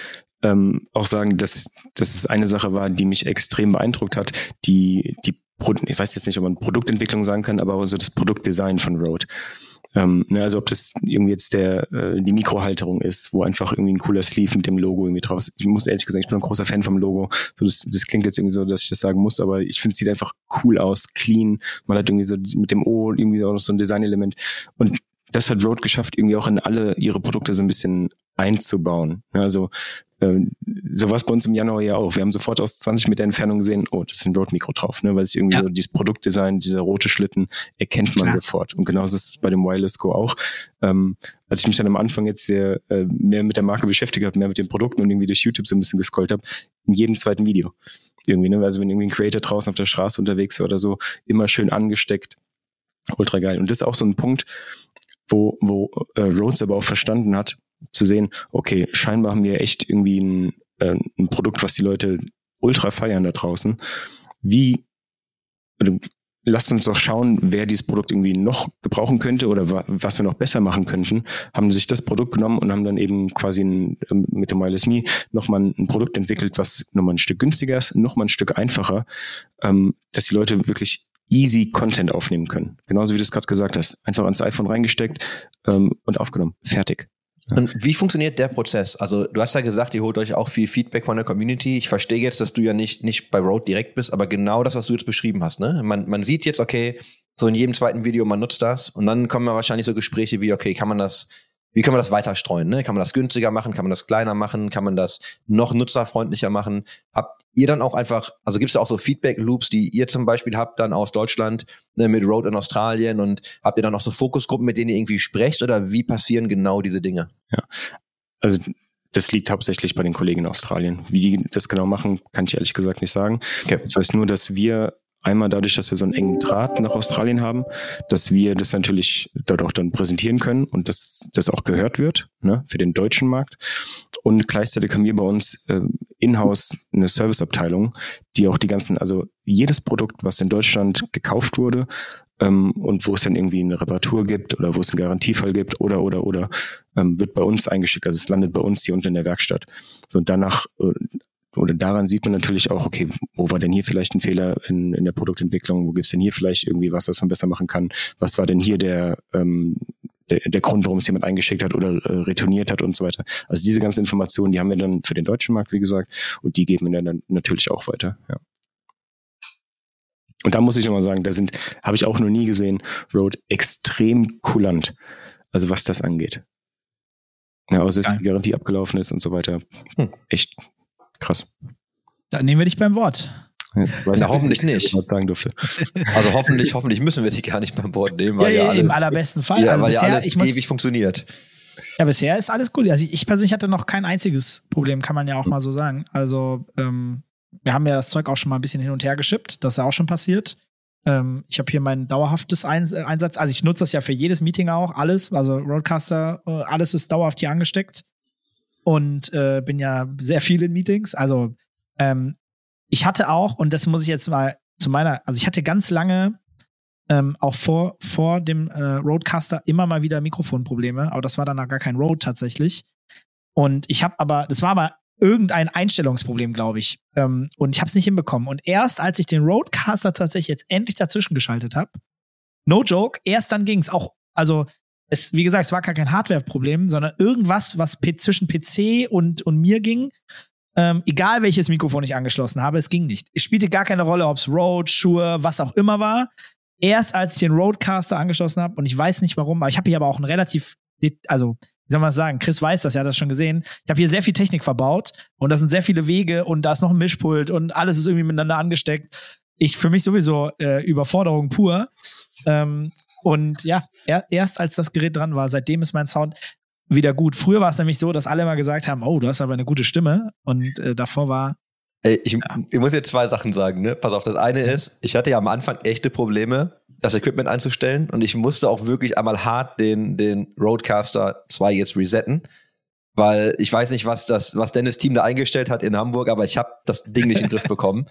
ähm, auch sagen, dass, dass es eine Sache war, die mich extrem beeindruckt hat. Die, die ich weiß jetzt nicht, ob man Produktentwicklung sagen kann, aber so das Produktdesign von Rode. Ähm, ne, also ob das irgendwie jetzt der äh, die Mikrohalterung ist, wo einfach irgendwie ein cooler Sleeve mit dem Logo irgendwie drauf ist. Ich muss ehrlich gesagt, ich bin ein großer Fan vom Logo. So, das, das klingt jetzt irgendwie so, dass ich das sagen muss, aber ich finde, es sieht einfach cool aus, clean. Man hat irgendwie so mit dem O irgendwie auch noch so ein Designelement. Und das hat Rode geschafft, irgendwie auch in alle ihre Produkte so ein bisschen einzubauen. Also äh, so war es bei uns im Januar ja auch. Wir haben sofort aus 20 Meter Entfernung gesehen, oh, das ist ein Rode-Mikro drauf, ne? weil es irgendwie ja. so dieses Produktdesign, dieser rote Schlitten, erkennt man Klar. sofort. Und genauso ist es bei dem Wireless Go auch. Ähm, als ich mich dann am Anfang jetzt sehr äh, mehr mit der Marke beschäftigt habe, mehr mit den Produkten und irgendwie durch YouTube so ein bisschen gescrollt habe, in jedem zweiten Video. Irgendwie, ne? Also wenn irgendwie ein Creator draußen auf der Straße unterwegs war oder so, immer schön angesteckt. Ultra geil. Und das ist auch so ein Punkt, wo, wo äh, Rhodes aber auch verstanden hat, zu sehen, okay, scheinbar haben wir echt irgendwie ein, äh, ein Produkt, was die Leute ultra feiern da draußen. Wie also, lasst uns doch schauen, wer dieses Produkt irgendwie noch gebrauchen könnte oder wa was wir noch besser machen könnten, haben sich das Produkt genommen und haben dann eben quasi ein, ähm, mit dem Wireless Me nochmal ein Produkt entwickelt, was nochmal ein Stück günstiger ist, nochmal ein Stück einfacher, ähm, dass die Leute wirklich easy Content aufnehmen können. Genauso wie du es gerade gesagt hast. Einfach ans iPhone reingesteckt ähm, und aufgenommen. Fertig. Und wie funktioniert der Prozess? Also du hast ja gesagt, ihr holt euch auch viel Feedback von der Community. Ich verstehe jetzt, dass du ja nicht, nicht bei Road direkt bist, aber genau das, was du jetzt beschrieben hast. Ne? Man, man sieht jetzt, okay, so in jedem zweiten Video, man nutzt das und dann kommen ja wahrscheinlich so Gespräche wie, okay, kann man das, wie können wir das weiter streuen? Ne? Kann man das günstiger machen? Kann man das kleiner machen? Kann man das noch nutzerfreundlicher machen? Habt ihr dann auch einfach, also gibt es da auch so Feedback-Loops, die ihr zum Beispiel habt dann aus Deutschland ne, mit Road in Australien und habt ihr dann auch so Fokusgruppen, mit denen ihr irgendwie sprecht oder wie passieren genau diese Dinge? Ja, also das liegt hauptsächlich bei den Kollegen in Australien. Wie die das genau machen, kann ich ehrlich gesagt nicht sagen. Okay. Ich weiß nur, dass wir Einmal dadurch, dass wir so einen engen Draht nach Australien haben, dass wir das natürlich dort auch dann präsentieren können und dass das auch gehört wird ne, für den deutschen Markt. Und gleichzeitig haben wir bei uns äh, in-house eine Serviceabteilung, die auch die ganzen, also jedes Produkt, was in Deutschland gekauft wurde ähm, und wo es dann irgendwie eine Reparatur gibt oder wo es einen Garantiefall gibt oder oder oder ähm, wird bei uns eingeschickt. Also es landet bei uns hier unten in der Werkstatt. So und danach äh, oder daran sieht man natürlich auch, okay, wo war denn hier vielleicht ein Fehler in, in der Produktentwicklung, wo gibt's denn hier vielleicht irgendwie was, was man besser machen kann, was war denn hier der, ähm, der, der Grund, warum es jemand eingeschickt hat oder äh, retourniert hat und so weiter. Also diese ganzen Informationen, die haben wir dann für den deutschen Markt, wie gesagt, und die geben wir dann natürlich auch weiter, ja. Und da muss ich immer sagen, da sind, habe ich auch noch nie gesehen, Road extrem kulant. Also was das angeht. Ja, außer dass die Garantie abgelaufen ist und so weiter. Hm. Echt Krass. Dann nehmen wir dich beim Wort. Ja, [laughs] ja hoffentlich nicht. Sagen durfte. [laughs] Also hoffentlich, hoffentlich müssen wir dich gar nicht beim Wort nehmen, weil ja, ja, alles, im allerbesten Fall. Ja, also weil bisher, ja alles ich muss, ewig funktioniert. Ja, bisher ist alles gut. Also ich persönlich hatte noch kein einziges Problem, kann man ja auch mal so sagen. Also ähm, wir haben ja das Zeug auch schon mal ein bisschen hin und her geschippt. Das ist ja auch schon passiert. Ähm, ich habe hier mein dauerhaftes Eins äh, Einsatz. Also ich nutze das ja für jedes Meeting auch, alles. Also Roadcaster, äh, alles ist dauerhaft hier angesteckt und äh, bin ja sehr viel in Meetings. Also ähm, ich hatte auch, und das muss ich jetzt mal zu meiner, also ich hatte ganz lange ähm, auch vor, vor dem äh, Roadcaster immer mal wieder Mikrofonprobleme, aber das war dann gar kein Road tatsächlich. Und ich habe aber, das war aber irgendein Einstellungsproblem, glaube ich. Ähm, und ich habe es nicht hinbekommen. Und erst als ich den Roadcaster tatsächlich jetzt endlich dazwischen geschaltet habe, no joke, erst dann ging es auch, also es, wie gesagt, es war gar kein Hardware-Problem, sondern irgendwas, was zwischen PC und, und mir ging. Ähm, egal welches Mikrofon ich angeschlossen habe, es ging nicht. Es spielte gar keine Rolle, ob es Rode, Shure, was auch immer war. Erst als ich den Rodecaster angeschlossen habe, und ich weiß nicht warum, aber ich habe hier aber auch ein relativ, also wie soll man das sagen? Chris weiß das, er hat das schon gesehen. Ich habe hier sehr viel Technik verbaut und da sind sehr viele Wege und da ist noch ein Mischpult und alles ist irgendwie miteinander angesteckt. Ich für mich sowieso äh, Überforderung pur. Ähm, und ja, er, erst als das Gerät dran war, seitdem ist mein Sound wieder gut. Früher war es nämlich so, dass alle immer gesagt haben, oh, du hast aber eine gute Stimme. Und äh, davor war. Ey, ich, ja. ich muss jetzt zwei Sachen sagen, ne? Pass auf, das eine ist, ich hatte ja am Anfang echte Probleme, das Equipment einzustellen und ich musste auch wirklich einmal hart den, den Roadcaster 2 jetzt resetten weil ich weiß nicht, was das, was Dennis Team da eingestellt hat in Hamburg, aber ich habe das Ding nicht in den Griff [laughs] bekommen.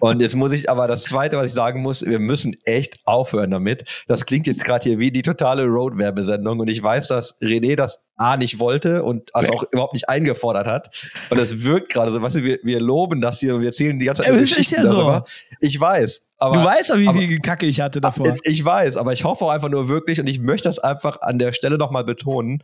Und jetzt muss ich aber das Zweite, was ich sagen muss, wir müssen echt aufhören damit. Das klingt jetzt gerade hier wie die totale Road-Werbesendung und ich weiß, dass René das A nicht wollte und also auch überhaupt nicht eingefordert hat. Und es wirkt gerade so, weißt du, wir, wir loben das hier und wir erzählen die ganze Zeit ja, Geschichten ja darüber. So. Ich weiß. Aber, du weißt doch, wie aber, viel Kacke ich hatte davor. Ich weiß, aber ich hoffe auch einfach nur wirklich und ich möchte das einfach an der Stelle nochmal betonen.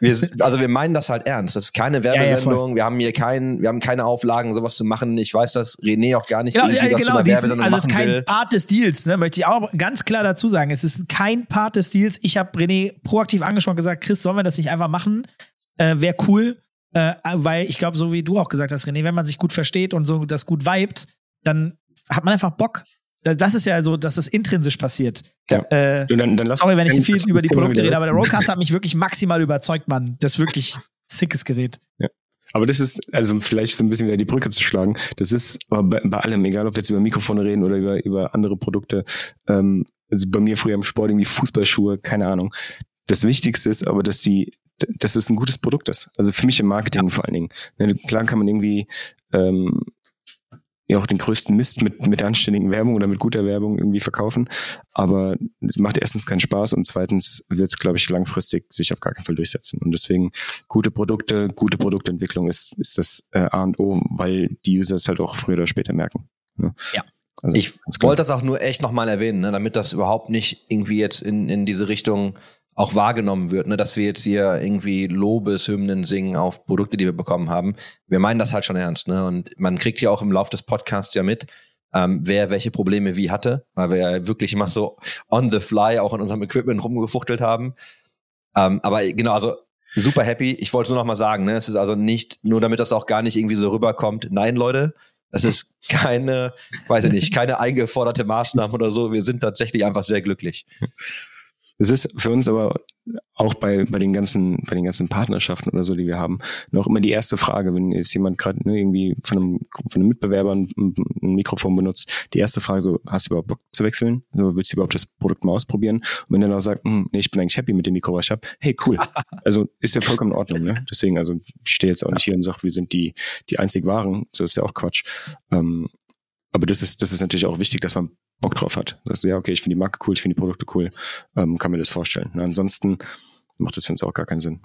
Wir, also wir meinen das halt ernst. Das ist keine Werbesendung. Ja, ja, wir haben hier keinen, wir haben keine Auflagen, sowas zu machen. Ich weiß, dass René auch gar nicht genau, ja, genau, diesen, also es ist kein will. Part des Deals, ne? Möchte ich auch ganz klar dazu sagen. Es ist kein Part des Deals. Ich habe René proaktiv angesprochen und gesagt, Chris, sollen wir das nicht einfach machen? Äh, Wäre cool. Äh, weil ich glaube, so wie du auch gesagt hast, René, wenn man sich gut versteht und so das gut vibet, dann hat man einfach Bock. Das ist ja so, dass das intrinsisch passiert. Ja. Äh, dann, dann sorry, wenn ich so viel über die Produkte rede, aber der Roadcaster hat mich wirklich maximal überzeugt, Mann. Das ist [laughs] wirklich sickes Gerät. Ja. Aber das ist, also vielleicht so ein bisschen wieder die Brücke zu schlagen, das ist bei, bei allem, egal ob wir jetzt über Mikrofone reden oder über, über andere Produkte, ähm, also bei mir früher im Sport irgendwie Fußballschuhe, keine Ahnung. Das Wichtigste ist aber, dass sie, dass es ein gutes Produkt ist. Also für mich im Marketing vor allen Dingen. Ne, klar kann man irgendwie ähm, ja auch den größten Mist mit, mit anständigen Werbung oder mit guter Werbung irgendwie verkaufen. Aber es macht erstens keinen Spaß und zweitens wird es, glaube ich, langfristig sich auf gar keinen Fall durchsetzen. Und deswegen gute Produkte, gute Produktentwicklung ist, ist das äh, A und O, weil die User es halt auch früher oder später merken. Ne? Ja. Also, ich wollte das auch nur echt nochmal erwähnen, ne, damit das überhaupt nicht irgendwie jetzt in, in diese Richtung auch wahrgenommen wird, ne, dass wir jetzt hier irgendwie Lobeshymnen singen auf Produkte, die wir bekommen haben. Wir meinen das halt schon ernst, ne? Und man kriegt ja auch im Laufe des Podcasts ja mit, ähm, wer welche Probleme wie hatte, weil wir ja wirklich immer so on the fly auch in unserem Equipment rumgefuchtelt haben. Ähm, aber genau, also super happy. Ich wollte nur noch mal sagen, ne, es ist also nicht, nur damit das auch gar nicht irgendwie so rüberkommt. Nein, Leute, das ist [laughs] keine, weiß ich nicht, keine eingeforderte Maßnahme oder so. Wir sind tatsächlich einfach sehr glücklich. Es ist für uns aber auch bei, bei den ganzen, bei den ganzen Partnerschaften oder so, die wir haben, noch immer die erste Frage, wenn jetzt jemand gerade ne, irgendwie von einem, von einem Mitbewerber ein, ein, Mikrofon benutzt, die erste Frage so, hast du überhaupt Bock zu wechseln? Also, willst du überhaupt das Produkt mal ausprobieren? Und wenn er dann sagt, hm, nee, ich bin eigentlich happy mit dem Mikro, was ich habe, hey, cool. [laughs] Also ist ja vollkommen in Ordnung, ne? Deswegen, also ich stehe jetzt auch nicht hier und sage, wir sind die, die einzig Wahren. So ist ja auch Quatsch. Ähm, aber das ist, das ist natürlich auch wichtig, dass man Bock drauf hat. Das ist ja, okay, ich finde die Marke cool, ich finde die Produkte cool, ähm, kann mir das vorstellen. Na, ansonsten macht das für uns auch gar keinen Sinn.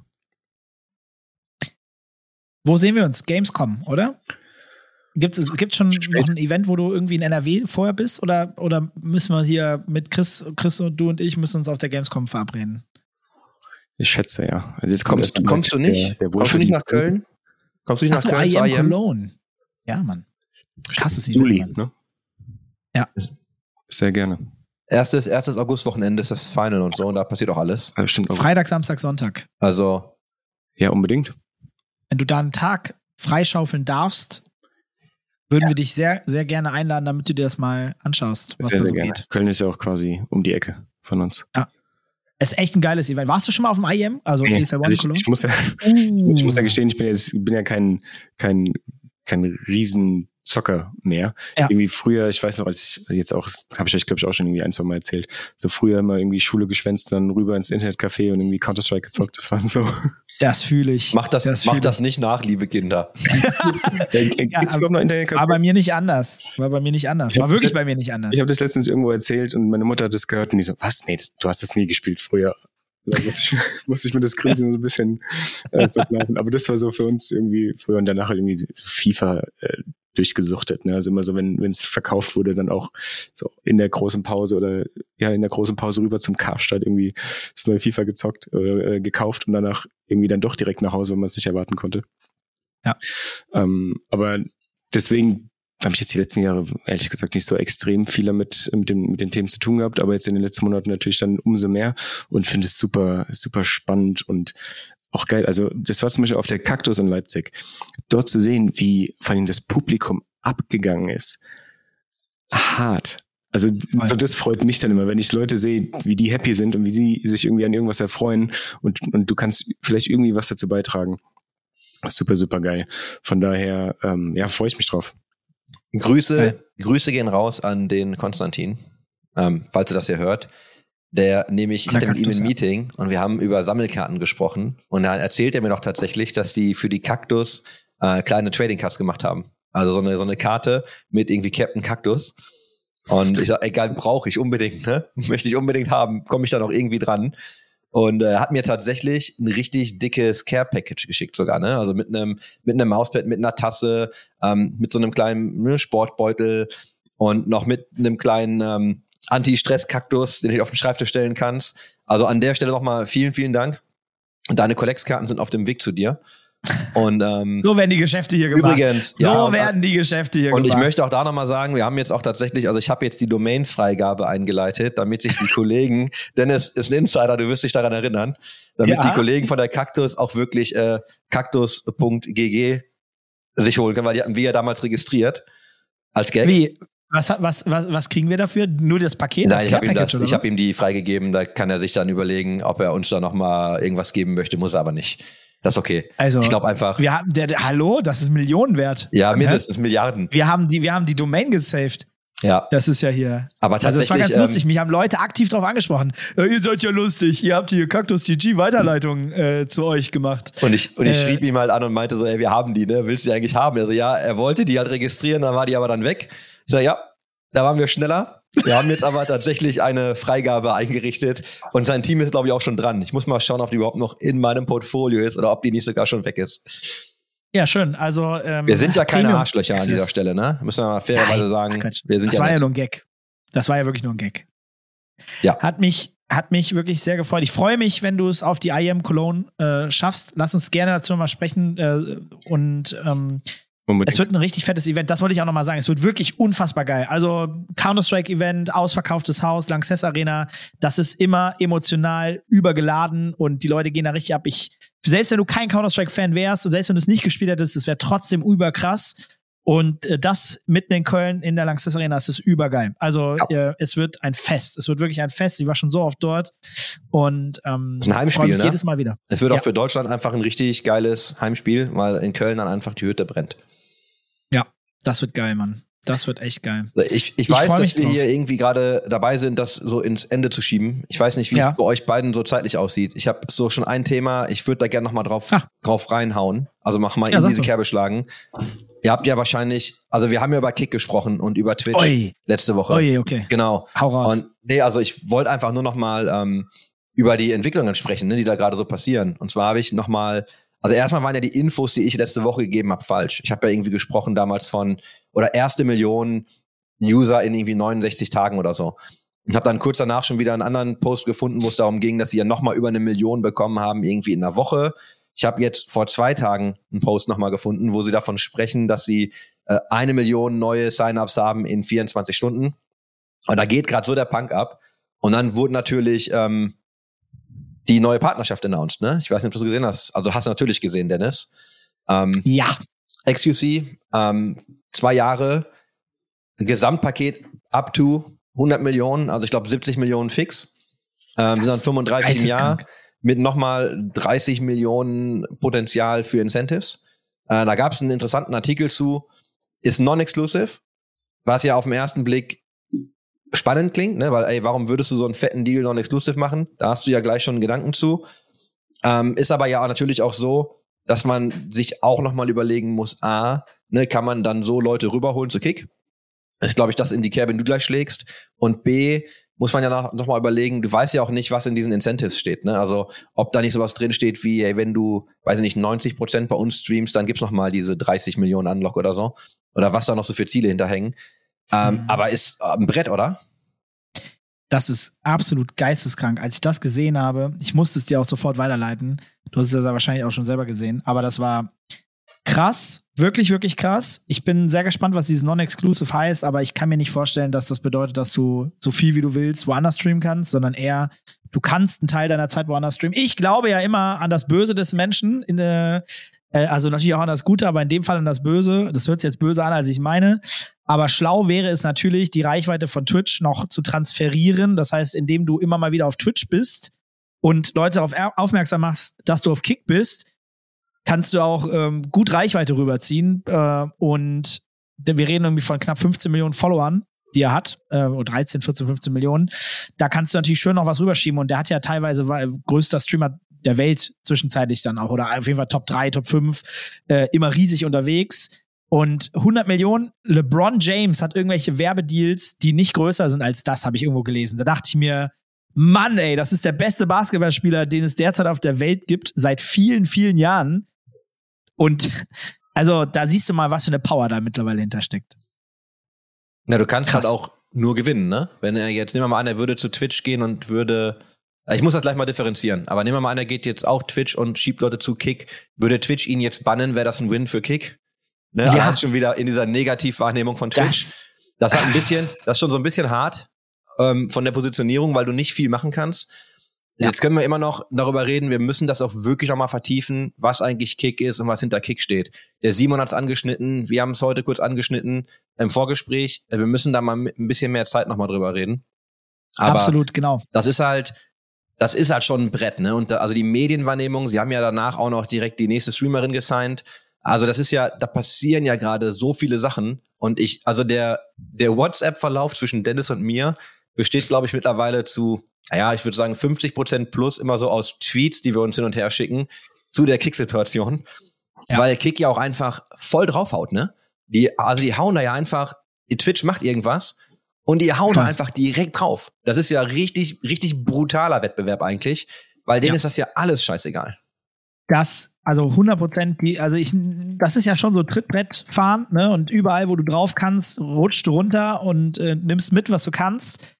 Wo sehen wir uns? Gamescom, oder? Gibt es gibt schon noch ein Event, wo du irgendwie in NRW vorher bist? Oder, oder müssen wir hier mit Chris, Chris und du und ich müssen uns auf der Gamescom verabreden? Ich schätze, ja. Also jetzt kommst, du, kommst du nicht? Der, der kommst du nicht nach Köln? Kommst du nicht nach Köln? I am Cologne. Ja, Mann. Krasses Juli, Event, ne? Ja. Sehr gerne. Erstes, erstes Augustwochenende ist das Final und so, und da passiert auch alles. Ja, stimmt auch. Freitag, Samstag, Sonntag. Also. Ja, unbedingt. Wenn du da einen Tag freischaufeln darfst, würden ja. wir dich sehr, sehr gerne einladen, damit du dir das mal anschaust, was sehr, da so sehr geht. Köln ist ja auch quasi um die Ecke von uns. Ja. Es ist echt ein geiles Event. Warst du schon mal auf dem IEM? Also, nee, also ich, ich, muss ja, uh. [laughs] ich muss ja gestehen, ich bin jetzt bin ja kein, kein, kein riesen Zocker mehr. Ja. Irgendwie früher, ich weiß noch, als ich also jetzt auch, habe ich euch glaube ich auch schon irgendwie ein, zwei Mal erzählt, so früher immer irgendwie Schule geschwänzt, dann rüber ins Internetcafé und irgendwie Counter-Strike gezockt, das waren so. Das fühle ich. Macht das, das macht das nicht nach, liebe Kinder. [laughs] ja, Gibt's aber, noch Internetcafé? War bei mir nicht anders. War bei mir nicht anders. War wirklich bei mir nicht anders. Ich habe das letztens irgendwo erzählt und meine Mutter hat das gehört und die so, was? Nee, das, du hast das nie gespielt früher. Muss ich, [laughs] muss ich mir das Grinsen so ein bisschen äh, verkneifen. Aber das war so für uns irgendwie früher und danach halt irgendwie so FIFA äh, durchgesuchtet. Ne? Also immer so, wenn es verkauft wurde, dann auch so in der großen Pause oder ja in der großen Pause rüber zum Karstadt irgendwie das neue FIFA gezockt oder äh, gekauft und danach irgendwie dann doch direkt nach Hause, wenn man es nicht erwarten konnte. Ja. Ähm, aber deswegen habe ich jetzt die letzten Jahre ehrlich gesagt nicht so extrem viel damit mit, den, mit den Themen zu tun gehabt, aber jetzt in den letzten Monaten natürlich dann umso mehr und finde es super, super spannend und auch geil. Also das war zum Beispiel auf der Kaktus in Leipzig. Dort zu sehen, wie vor allem das Publikum abgegangen ist. Hart. Also so das freut mich dann immer, wenn ich Leute sehe, wie die happy sind und wie sie sich irgendwie an irgendwas erfreuen und, und du kannst vielleicht irgendwie was dazu beitragen. Super, super geil. Von daher, ähm, ja, freue ich mich drauf. Grüße, ja. Grüße gehen raus an den Konstantin, ähm, falls ihr das hier hört. Der nämlich, ich hatte mit ihm ein Meeting und wir haben über Sammelkarten gesprochen und dann erzählt er mir doch tatsächlich, dass die für die Kaktus äh, kleine Trading Cards gemacht haben. Also so eine, so eine Karte mit irgendwie Captain Kaktus. Und ich sag, egal, brauche ich unbedingt, ne? [laughs] Möchte ich unbedingt haben, komme ich da noch irgendwie dran. Und äh, hat mir tatsächlich ein richtig dickes Care-Package geschickt sogar, ne? Also mit einem mit einem Mauspad, mit einer Tasse, ähm, mit so einem kleinen ne, Sportbeutel und noch mit einem kleinen ähm, Anti-Stress-Kaktus, den du auf den Schreibtisch stellen kannst. Also an der Stelle nochmal vielen, vielen Dank. Deine Collex-Karten sind auf dem Weg zu dir. Und ähm, so werden die Geschäfte hier gemacht. Übrigens, so ja, werden die Geschäfte hier und gemacht. Und ich möchte auch da nochmal sagen, wir haben jetzt auch tatsächlich, also ich habe jetzt die Domain-Freigabe eingeleitet, damit sich die Kollegen, [laughs] Dennis ist ein Insider, du wirst dich daran erinnern, damit ja. die Kollegen von der Kaktus auch wirklich äh, kaktus.gg sich holen können, weil die hatten wir ja damals registriert als Gag. Wie? Was, was, was, was kriegen wir dafür? Nur das Paket? Nein, das ich habe ihm, das, ich hab ihm die freigegeben. Da kann er sich dann überlegen, ob er uns da nochmal irgendwas geben möchte, muss er aber nicht. Das ist okay. Also, ich glaube einfach. Wir haben, der, der, hallo, das ist Millionen wert. Ja, mindestens? Milliarden. Wir haben die, wir haben die Domain gesaved. Ja. Das ist ja hier. Aber Also das war tatsächlich. ganz lustig. ähm, Mich haben Leute aktiv darauf angesprochen. Äh, ihr seid ja lustig. Ihr habt hier Cactus GG Weiterleitung äh, zu euch gemacht. Und ich, und ich Äh, schrieb ihm halt an und meinte so, ey, wir haben die, ne? Willst du die eigentlich haben? Also ja, er wollte die halt registrieren, dann war die aber dann weg. Ich sag, ja, da waren wir schneller. Wir haben jetzt aber tatsächlich eine Freigabe eingerichtet und sein Team ist, glaube ich, auch schon dran. Ich muss mal schauen, ob die überhaupt noch in meinem Portfolio ist oder ob die nicht sogar schon weg ist. Ja, schön. Also ähm, Wir sind ja keine Premium Arschlöcher an dieser Stelle, ne? Müssen wir mal fairerweise sagen. ach. Wir sind das ja war ja nett. nur ein Gag. Das war ja wirklich nur ein Gag. Ja. Hat mich, hat mich wirklich sehr gefreut. Ich freue mich, wenn du es auf die IM Cologne äh, schaffst. Lass uns gerne dazu mal sprechen. Äh, und ähm, Unbedingt. es wird ein richtig fettes Event. Das wollte ich auch nochmal sagen. Es wird wirklich unfassbar geil. Also Counter-Strike-Event, ausverkauftes Haus, Lanxess Arena. Das ist immer emotional übergeladen und die Leute gehen da richtig ab. Ich, selbst wenn du kein Counter-Strike-Fan wärst und selbst wenn du es nicht gespielt hättest, es wäre trotzdem überkrass. Und äh, das mitten in Köln in der Lanxess Arena, das ist übergeil. Also äh, es wird ein Fest. Es wird wirklich ein Fest. Ich war schon so oft dort und ähm, ein Heimspiel, ne? jedes Mal wieder. Es wird auch Ja. für Deutschland einfach ein richtig geiles Heimspiel, weil in Köln dann einfach die Hütte brennt. Das wird geil, Mann. Das wird echt geil. Ich, ich Ich weiß, dass wir drauf. hier irgendwie gerade dabei sind, das so ins Ende zu schieben. Ich weiß nicht, wie Ja. es bei euch beiden so zeitlich aussieht. Ich habe so schon ein Thema, ich würde da gerne nochmal drauf, Ah. drauf reinhauen. Also mach mal Ja, in diese doch. Kerbe schlagen. Ihr habt ja wahrscheinlich, also wir haben ja über Kick gesprochen und über Twitch Oi, letzte Woche. oi, okay. Genau. Hau raus. Und nee, also ich wollte einfach nur noch mal ähm, über die Entwicklungen sprechen, ne, die da gerade so passieren. Und zwar habe ich noch mal, also erstmal waren ja die Infos, die ich letzte Woche gegeben habe, falsch. Ich habe ja irgendwie gesprochen damals von oder erste Million User in irgendwie 69 Tagen oder so. Und habe dann kurz danach schon wieder einen anderen Post gefunden, wo es darum ging, dass sie ja noch mal über eine Million bekommen haben irgendwie in einer Woche. Ich habe jetzt vor zwei Tagen einen Post noch mal gefunden, wo sie davon sprechen, dass sie äh, eine Million neue Sign-ups haben in 24 Stunden. Und da geht gerade so der Punk ab. Und dann wurde natürlich ähm, die neue Partnerschaft announced, ne? Ich weiß nicht, ob du es gesehen hast. Also hast du natürlich gesehen, Dennis. Ähm, Ja. XQC, ähm, zwei Jahre, Gesamtpaket up to 100 Millionen, also ich glaube 70 Millionen fix. Ähm, sind dann 35 im Jahr mit nochmal 30 Millionen Potenzial für Incentives. Äh, da gab es einen interessanten Artikel zu, ist non-exclusive, was ja auf den ersten Blick spannend klingt, ne? weil ey, warum würdest du so einen fetten Deal non-exclusive machen? Da hast du ja gleich schon Gedanken zu. Ähm, ist aber ja natürlich auch so, dass man sich auch nochmal überlegen muss, A, ne, kann man dann so Leute rüberholen zu Kick? Ist, glaube ich, das in die Kerbe, wenn du gleich schlägst. Und B, muss man ja noch, noch mal überlegen, du weißt ja auch nicht, was in diesen Incentives steht. Ne? Also ob da nicht sowas drin steht wie, ey, wenn du, weiß ich nicht, 90 Prozent bei uns streamst, dann gibt's noch mal diese 30 Millionen Unlock oder so. Oder was da noch so für Ziele hinterhängen. Ähm, Mhm. Aber ist äh, ein Brett, oder? Das ist absolut geisteskrank. Als ich das gesehen habe, ich musste es dir auch sofort weiterleiten. Du hast es ja wahrscheinlich auch schon selber gesehen, aber das war krass, wirklich, wirklich krass. Ich bin sehr gespannt, was dieses Non-Exclusive heißt, aber ich kann mir nicht vorstellen, dass das bedeutet, dass du so viel wie du willst woanders streamen kannst, sondern eher, du kannst einen Teil deiner Zeit woanders streamen. Ich glaube ja immer an das Böse des Menschen, in, äh, äh, also natürlich auch an das Gute, aber in dem Fall an das Böse. Das hört sich jetzt böse an, als ich meine. Aber schlau wäre es natürlich, die Reichweite von Twitch noch zu transferieren. Das heißt, indem du immer mal wieder auf Twitch bist und Leute darauf er- aufmerksam machst, dass du auf Kick bist, kannst du auch ähm, gut Reichweite rüberziehen. Äh, und wir reden irgendwie von knapp 15 Millionen Followern, die er hat, äh, oder 13, 14, 15 Millionen. Da kannst du natürlich schön noch was rüberschieben. Und der hat ja teilweise war, größter Streamer der Welt zwischenzeitlich dann auch, oder auf jeden Fall Top 3, Top 5, äh, immer riesig unterwegs. Und 100 Millionen, LeBron James hat irgendwelche Werbedeals, die nicht größer sind als das, habe ich irgendwo gelesen. Da dachte ich mir, Mann, ey, das ist der beste Basketballspieler, den es derzeit auf der Welt gibt, seit vielen, vielen Jahren. Und [laughs] also da siehst du mal, was für eine Power da mittlerweile hintersteckt. Na, du kannst Krass. halt auch nur gewinnen, ne? Wenn er jetzt, nehmen wir mal an, er würde zu Twitch gehen und würde, ich muss das gleich mal differenzieren, aber nehmen wir mal an, er geht jetzt auch Twitch und schiebt Leute zu Kick. Würde Twitch ihn jetzt bannen, wäre das ein Win für Kick? Ne? Ja. Ja. schon wieder in dieser Negativwahrnehmung von Twitch. Das, Das, hat ein bisschen, das ist schon so ein bisschen hart ähm, von der Positionierung, weil du nicht viel machen kannst. Ja. Jetzt können wir immer noch darüber reden, wir müssen das auch wirklich nochmal vertiefen, was eigentlich Kick ist und was hinter Kick steht. Der Simon hat es angeschnitten, wir haben es heute kurz angeschnitten im Vorgespräch. Äh, Wir müssen da mal ein bisschen mehr Zeit nochmal drüber reden. Aber absolut, genau. das ist halt, das ist halt schon ein Brett, ne? Und da, also die Medienwahrnehmung, sie haben ja danach auch noch direkt die nächste Streamerin gesigned. Also das ist ja, da passieren ja gerade so viele Sachen Und ich, also der, der WhatsApp-Verlauf zwischen Dennis und mir besteht, glaube ich, mittlerweile zu, naja, ich würde sagen 50 Prozent plus immer so aus Tweets, die wir uns hin und her schicken, zu der Kick-Situation. Ja. Weil Kick ja auch einfach voll draufhaut, ne? Die, also die hauen da ja einfach, die Twitch macht irgendwas und die hauen da einfach direkt drauf. Das ist ja richtig, richtig brutaler Wettbewerb eigentlich, weil denen ja. ist das ja alles scheißegal. Das, also 100 Prozent, die, also ich, das ist ja schon so Trittbrettfahren, ne? Und überall, wo du drauf kannst, rutscht du runter und äh, nimmst mit, was du kannst.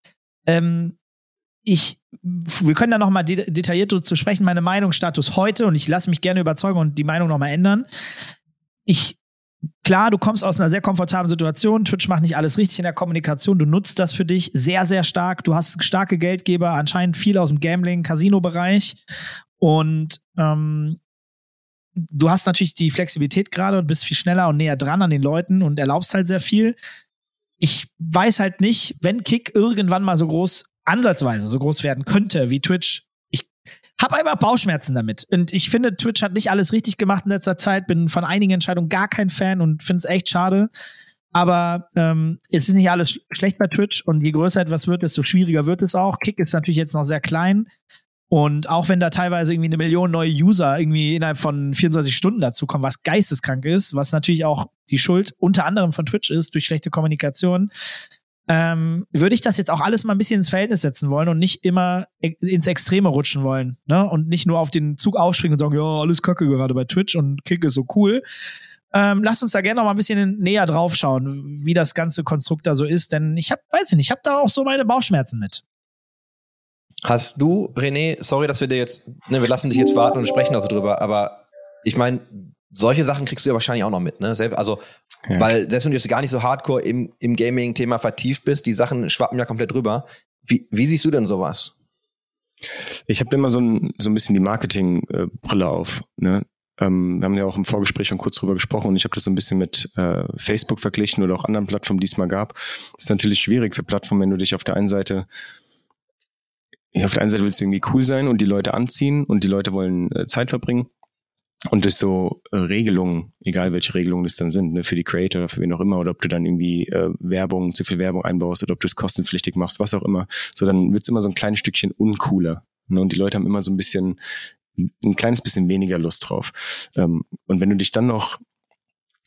Ähm, ich, wir können da noch mal de detailliert zu sprechen. Meine Meinung Status heute und ich lasse mich gerne überzeugen und die Meinung noch mal ändern. Ich klar, du kommst aus einer sehr komfortablen Situation. Twitch macht nicht alles richtig in der Kommunikation. Du nutzt das für dich sehr, sehr stark. Du hast starke Geldgeber, anscheinend viel aus dem Gambling, Casino-Bereich. Und ähm, du hast natürlich die Flexibilität gerade und bist viel schneller und näher dran an den Leuten und erlaubst halt sehr viel. Ich weiß halt nicht, wenn Kick irgendwann mal so groß, ansatzweise so groß werden könnte wie Twitch, habe einfach Bauchschmerzen damit. Und ich finde, Twitch hat nicht alles richtig gemacht in letzter Zeit. Bin von einigen Entscheidungen gar kein Fan und finde es echt schade. Aber ähm, es ist nicht alles schlecht bei Twitch und je größer etwas wird, desto schwieriger wird es auch. Kick ist natürlich jetzt noch sehr klein. Und auch wenn da teilweise irgendwie eine Million neue User irgendwie innerhalb von 24 Stunden dazukommen, was geisteskrank ist, was natürlich auch die Schuld unter anderem von Twitch ist durch schlechte Kommunikation, ähm, würde ich das jetzt auch alles mal ein bisschen ins Verhältnis setzen wollen und nicht immer ins Extreme rutschen wollen. Ne? Und nicht nur auf den Zug aufspringen und sagen, ja, alles kacke gerade bei Twitch und Kick ist so cool. Ähm, lasst uns da gerne noch mal ein bisschen näher drauf schauen, wie das ganze Konstrukt da so ist, denn ich habe, weiß ich nicht, ich habe da auch so meine Bauchschmerzen mit. Hast du, René, sorry, dass wir dir jetzt, ne, wir lassen dich jetzt warten und sprechen da so drüber, aber ich meine, solche Sachen kriegst du ja wahrscheinlich auch noch mit, ne? Also, ja. weil selbst wenn du jetzt gar nicht so hardcore im, im Gaming-Thema vertieft bist, die Sachen schwappen ja komplett rüber. Wie, wie siehst du denn sowas? Ich habe immer so ein, so ein bisschen die Marketing-Brille auf. Ne? Ähm, wir haben ja auch im Vorgespräch schon kurz drüber gesprochen und ich habe das so ein bisschen mit äh, Facebook verglichen oder auch anderen Plattformen, die es mal gab. Ist natürlich schwierig für Plattformen, wenn du dich auf der einen Seite auf der einen Seite willst du irgendwie cool sein und die Leute anziehen und die Leute wollen äh, Zeit verbringen. Und durch so äh, Regelungen, egal welche Regelungen das dann sind, ne, für die Creator oder für wen auch immer, oder ob du dann irgendwie äh, Werbung, zu viel Werbung einbaust oder ob du es kostenpflichtig machst, was auch immer, so dann wird's immer so ein kleines Stückchen uncooler. Ne? Und die Leute haben immer so ein bisschen, ein kleines bisschen weniger Lust drauf. Ähm, und wenn du dich dann noch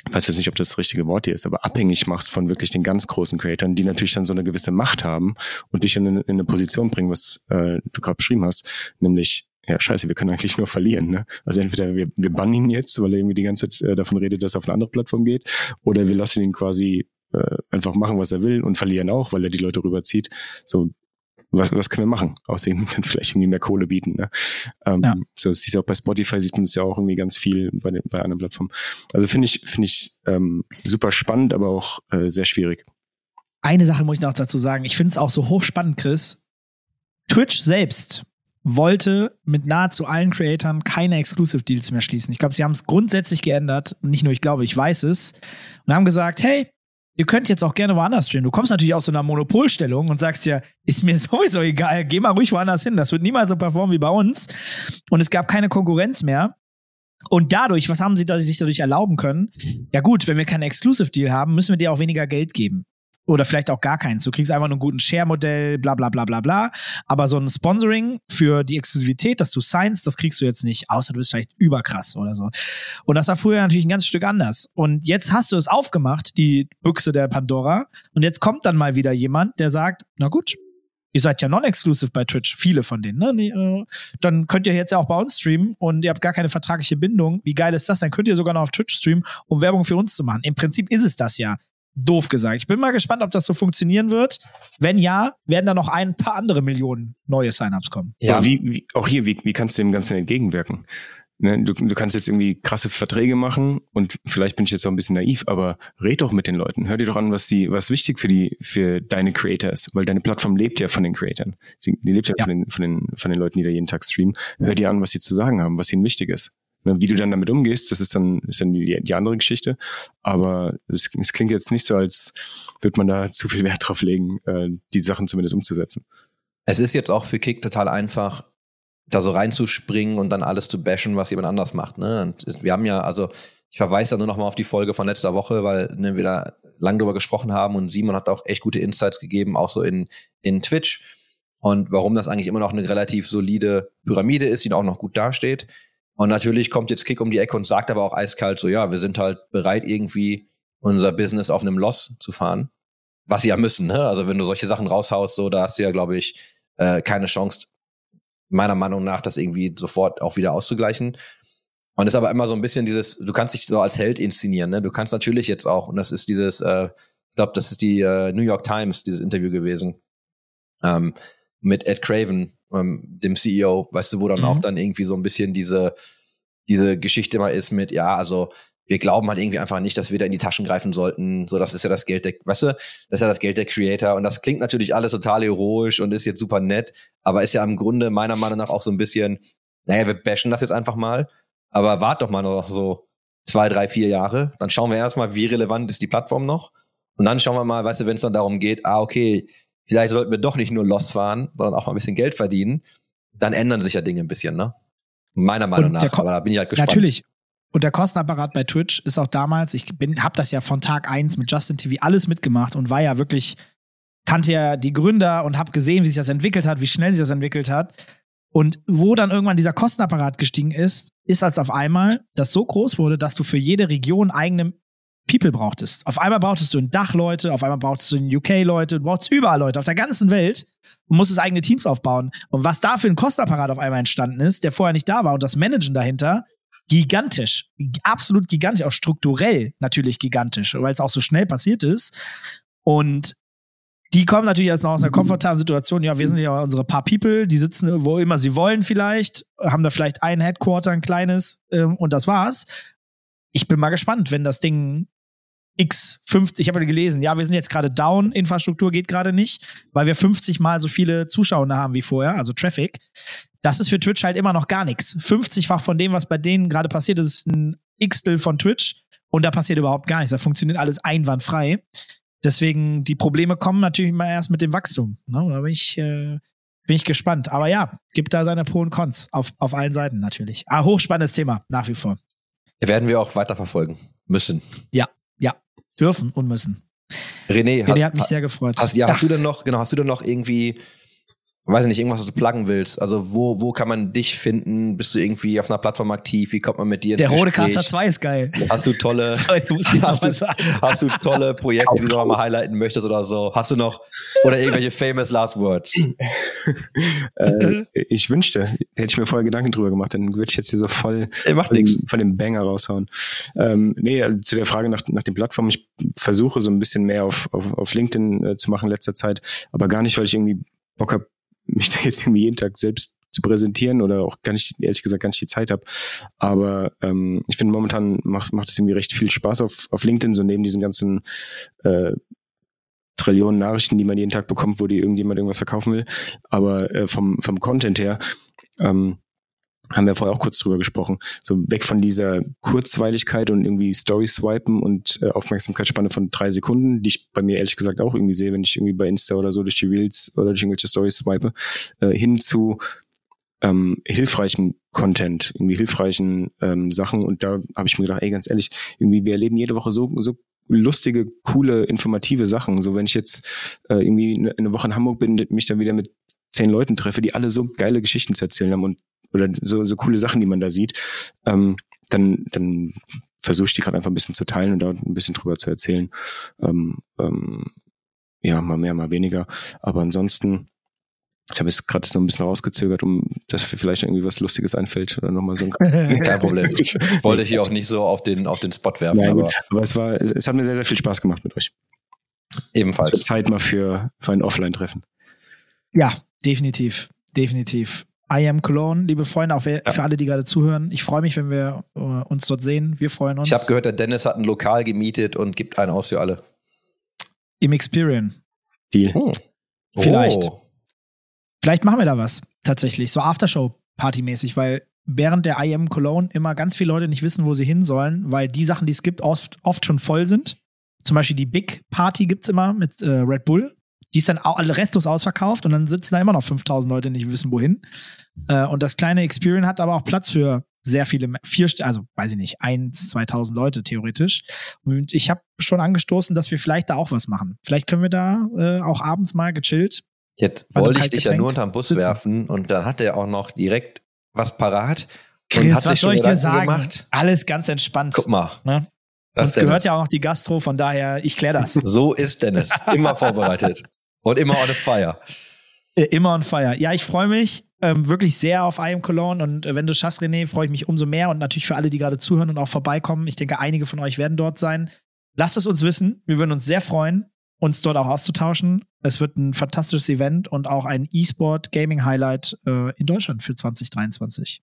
ich weiß jetzt nicht, ob das das richtige Wort hier ist, aber abhängig machst von wirklich den ganz großen Creatoren, die natürlich dann so eine gewisse Macht haben und dich in in eine Position bringen, was äh, du gerade beschrieben hast, nämlich ja, scheiße, wir können eigentlich nur verlieren. Ne? Also entweder wir, wir bannen ihn jetzt, weil er irgendwie die ganze Zeit äh, davon redet, dass er auf eine andere Plattform geht, oder wir lassen ihn quasi äh, einfach machen, was er will und verlieren auch, weil er die Leute rüberzieht. So, was, was können wir machen? Außerdem können [laughs] vielleicht irgendwie mehr Kohle bieten. Ne? Ähm, ja. So, das ist auch bei Spotify sieht man es ja auch irgendwie ganz viel bei, den, bei anderen Plattformen. Also finde ich, finde ich ähm, super spannend, aber auch äh, sehr schwierig. Eine Sache muss ich noch dazu sagen. Ich finde es auch so hochspannend, Chris. Twitch selbst wollte mit nahezu allen Creatoren keine Exclusive Deals mehr schließen. Ich glaube, sie haben es grundsätzlich geändert. Nicht nur ich glaube, ich weiß es. Und haben gesagt, hey, ihr könnt jetzt auch gerne woanders streamen. Du kommst natürlich aus so einer Monopolstellung und sagst ja, ist mir [laughs] sowieso egal, geh mal ruhig woanders hin. Das wird niemals so performen wie bei uns. Und es gab keine Konkurrenz mehr. Und dadurch, was haben sie sich dadurch erlauben können? Ja gut, wenn wir keinen Exclusive Deal haben, müssen wir dir auch weniger Geld geben oder vielleicht auch gar keins. Du kriegst einfach nur einen guten Share-Modell, bla bla bla bla bla. Aber so ein Sponsoring für die Exklusivität, dass du signst, das kriegst du jetzt nicht, außer du bist vielleicht überkrass oder so. Und das war früher natürlich ein ganzes Stück anders. Und jetzt hast du es aufgemacht, die Büchse der Pandora. Und jetzt kommt dann mal wieder jemand, der sagt, na gut, ihr seid ja non-exclusive bei Twitch, viele von denen, ne? Äh, dann könnt ihr jetzt ja auch bei uns streamen und ihr habt gar keine vertragliche Bindung. Wie geil ist das? Dann könnt ihr sogar noch auf Twitch streamen, um Werbung für uns zu machen. Im Prinzip ist es das ja doof gesagt. Ich bin mal gespannt, ob das so funktionieren wird. Wenn ja, werden da noch ein paar andere Millionen neue Sign-ups kommen. Ja, wie, wie, auch hier, wie, wie kannst du dem Ganzen entgegenwirken? Ne, du, du kannst jetzt irgendwie krasse Verträge machen und vielleicht bin ich jetzt auch ein bisschen naiv, aber red doch mit den Leuten. Hör dir doch an, was die, was wichtig für die, für deine Creators, weil deine Plattform lebt ja von den Creatoren. Sie, die lebt ja, ja. Von, den, von, den, von den Leuten, die da jeden Tag streamen. Hör dir an, was sie zu sagen haben, was ihnen wichtig ist. Ne, wie du dann damit umgehst, das ist dann, ist dann die, die andere Geschichte. Aber es, es klingt jetzt nicht so, als würde man da [laughs] zu viel Wert drauf legen, äh, die Sachen zumindest umzusetzen. Es ist jetzt auch für Kick total einfach, da so reinzuspringen und dann alles zu bashen, was jemand anders macht. Ne? Und wir haben ja, also Ich verweise da nur noch mal auf die Folge von letzter Woche, weil ne, wir da lang drüber gesprochen haben und Simon hat auch echt gute Insights gegeben, auch so in, in Twitch und warum das eigentlich immer noch eine relativ solide Pyramide ist, die auch noch gut dasteht. Und natürlich kommt jetzt Kick um die Ecke und sagt aber auch eiskalt so, ja, wir sind halt bereit, irgendwie unser Business auf einem Loss zu fahren. Was sie ja müssen, ne? Also wenn du solche Sachen raushaust, so, da hast du ja, glaube ich, äh, keine Chance, meiner Meinung nach, das irgendwie sofort auch wieder auszugleichen. Und ist aber immer so ein bisschen dieses, du kannst dich so als Held inszenieren, ne? Du kannst natürlich jetzt auch, und das ist dieses, äh, ich glaube, das ist die äh, New York Times, dieses Interview gewesen, ähm, mit Ed Craven, ähm, dem CEO, weißt du, wo dann mhm. auch dann irgendwie so ein bisschen diese, diese Geschichte mal ist mit, ja, also wir glauben halt irgendwie einfach nicht, dass wir da in die Taschen greifen sollten. So, das ist ja das Geld der, weißt du, das ist ja das Geld der Creator. Und das klingt natürlich alles total heroisch und ist jetzt super nett, aber ist ja im Grunde meiner Meinung nach auch so ein bisschen, naja, wir bashen das jetzt einfach mal, aber wart doch mal noch so zwei, drei, vier Jahre. Dann schauen wir erstmal, wie relevant ist die Plattform noch. Und dann schauen wir mal, weißt du, wenn es dann darum geht, ah, okay, vielleicht sollten wir doch nicht nur Loss fahren, sondern auch mal ein bisschen Geld verdienen, dann ändern sich ja Dinge ein bisschen, ne? Meiner Meinung nach, aber da bin ich halt gespannt. Natürlich. Und der Kostenapparat bei Twitch ist auch damals, ich bin, hab das ja von Tag eins mit Justin TV alles mitgemacht und war ja wirklich, kannte ja die Gründer und hab gesehen, wie sich das entwickelt hat, wie schnell sich das entwickelt hat. Und wo dann irgendwann dieser Kostenapparat gestiegen ist, ist als auf einmal das so groß wurde, dass du für jede Region eigene People brauchtest. Auf einmal brauchtest du in Dach Leute, auf einmal brauchtest du in UK Leute, du brauchst überall Leute auf der ganzen Welt und musstest eigene Teams aufbauen. Und was da für ein Kostenapparat auf einmal entstanden ist, der vorher nicht da war und das Managen dahinter, gigantisch. Absolut gigantisch, auch strukturell natürlich gigantisch, weil es auch so schnell passiert ist. Und die kommen natürlich erst noch aus einer komfortablen Situation. Ja, wir sind ja unsere paar People, die sitzen wo immer sie wollen vielleicht, haben da vielleicht ein Headquarter, ein kleines ähm, und das war's. Ich bin mal gespannt, wenn das Ding X 50, ich habe gelesen, ja, wir sind jetzt gerade down, Infrastruktur geht gerade nicht, weil wir 50 mal so viele Zuschauer haben wie vorher, also Traffic. Das ist für Twitch halt immer noch gar nichts. 50-fach von dem, was bei denen gerade passiert, ist ein X-Tel von Twitch und da passiert überhaupt gar nichts. Da funktioniert alles einwandfrei. Deswegen, die Probleme kommen natürlich immer erst mit dem Wachstum. Ne? Da bin ich, äh, bin ich gespannt. Aber ja, gibt da seine Pro und Cons auf, auf allen Seiten natürlich. Ah, hochspannendes Thema, nach wie vor. Werden wir auch weiterverfolgen müssen. Ja, dürfen und müssen. René, René hast, hat mich sehr gefreut. Hast, ja, hast du denn noch, genau, hast du denn noch irgendwie weiß ich nicht, irgendwas, was du pluggen willst. Also wo, wo kann man dich finden? Bist du irgendwie auf einer Plattform aktiv? Wie kommt man mit dir ins Der Rode Caster 2 ist geil. Hast du tolle, [laughs] Sorry, hast, du, hast du tolle Projekte, die du nochmal highlighten möchtest oder so? Hast du noch, oder irgendwelche famous last words? [laughs] äh, ich wünschte, hätte ich mir vorher Gedanken drüber gemacht, dann würde ich jetzt hier so voll Ey, macht von, dem, von dem Banger raushauen. Ähm, nee, also zu der Frage nach, nach den Plattformen, ich versuche so ein bisschen mehr auf, auf, auf LinkedIn äh, zu machen in letzter Zeit, aber gar nicht, weil ich irgendwie Bock habe, mich [laughs] da jetzt irgendwie jeden Tag selbst zu präsentieren oder auch gar nicht, ehrlich gesagt, gar nicht die Zeit habe. Aber ähm, ich finde, momentan macht, macht es irgendwie recht viel Spaß auf, auf LinkedIn, so neben diesen ganzen äh, Trillionen Nachrichten, die man jeden Tag bekommt, wo die irgendjemand irgendwas verkaufen will. Aber äh, vom, vom Content her ähm, haben wir vorher auch kurz drüber gesprochen, so weg von dieser Kurzweiligkeit und irgendwie Story swipen und äh, Aufmerksamkeitsspanne von drei Sekunden, die ich bei mir ehrlich gesagt auch irgendwie sehe, wenn ich irgendwie bei Insta oder so durch die Reels oder durch irgendwelche Stories swipe, äh, hin zu ähm, hilfreichen Content, irgendwie hilfreichen ähm, Sachen und da habe ich mir gedacht, ey, ganz ehrlich, irgendwie wir erleben jede Woche so, so lustige, coole, informative Sachen. So wenn ich jetzt äh, irgendwie eine, Woche in Hamburg bin, mich dann wieder mit zehn Leuten treffe, die alle so geile Geschichten zu erzählen haben und oder so, so coole Sachen, die man da sieht, ähm, dann, dann versuche ich die gerade einfach ein bisschen zu teilen und da ein bisschen drüber zu erzählen. Ähm, ähm, ja, mal mehr, mal weniger. Aber ansonsten, ich habe jetzt gerade noch ein bisschen rausgezögert, um dass vielleicht irgendwie was Lustiges einfällt oder nochmal so ein [laughs] Kein Problem. Ich wollte hier auch nicht so auf den, auf den Spot werfen. Nein, aber, aber es war, es, es, hat mir sehr, sehr viel Spaß gemacht mit euch. Ebenfalls. Zeit mal für, für ein Offline-Treffen. Ja, definitiv. Definitiv. I am Cologne, liebe Freunde, auch für, ja. alle, die gerade zuhören. Ich freue mich, wenn wir uh, uns dort sehen. Wir freuen uns. Ich habe gehört, der Dennis hat ein Lokal gemietet und gibt einen aus für alle. Im Experian. Deal. Hm. Vielleicht. Oh. Vielleicht machen wir da was, tatsächlich. So Aftershow-Party-mäßig, weil während der I am Cologne immer ganz viele Leute nicht wissen, wo sie hin sollen, weil die Sachen, die es gibt, oft, oft schon voll sind. Zum Beispiel die Big Party gibt es immer mit äh, Red Bull. Die ist dann alle restlos ausverkauft und dann sitzen da immer noch 5000 Leute, die nicht wissen, wohin. Äh, und das kleine Experian hat aber auch Platz für sehr viele, vier, also weiß ich nicht, eins, 2000 Leute theoretisch. Und ich habe schon angestoßen, dass wir vielleicht da auch was machen. Vielleicht können wir da äh, auch abends mal gechillt. Jetzt wollte ich dich ja nur unterm Bus sitzen. werfen und dann hat er auch noch direkt was parat. Chris, und hat was soll ich dir sagen? Gemacht. Alles ganz entspannt. Guck mal. Ne? Uns gehört ja auch noch die Gastro, von daher, ich kläre das. So ist Dennis. [laughs] Immer vorbereitet. Und immer on fire. Äh, immer on fire. Ja, ich freue mich ähm, wirklich sehr auf I Am Cologne und äh, wenn du schaffst, René, freue ich mich umso mehr und natürlich für alle, die gerade zuhören und auch vorbeikommen. Ich denke, einige von euch werden dort sein. Lasst es uns wissen. Wir würden uns sehr freuen, uns dort auch auszutauschen. Es wird ein fantastisches Event und auch ein E-Sport Gaming Highlight äh, in Deutschland für 2023.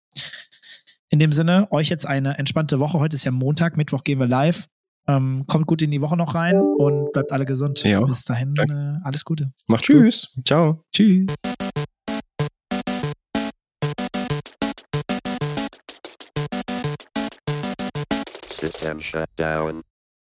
In dem Sinne, euch jetzt eine entspannte Woche. Heute ist ja Montag, Mittwoch gehen wir live. Ähm, kommt gut in die Woche noch rein und bleibt alle gesund. Ja. Bis dahin, äh, alles Gute. Macht's Tschüss. Gut. Ciao. Tschüss. System shut down.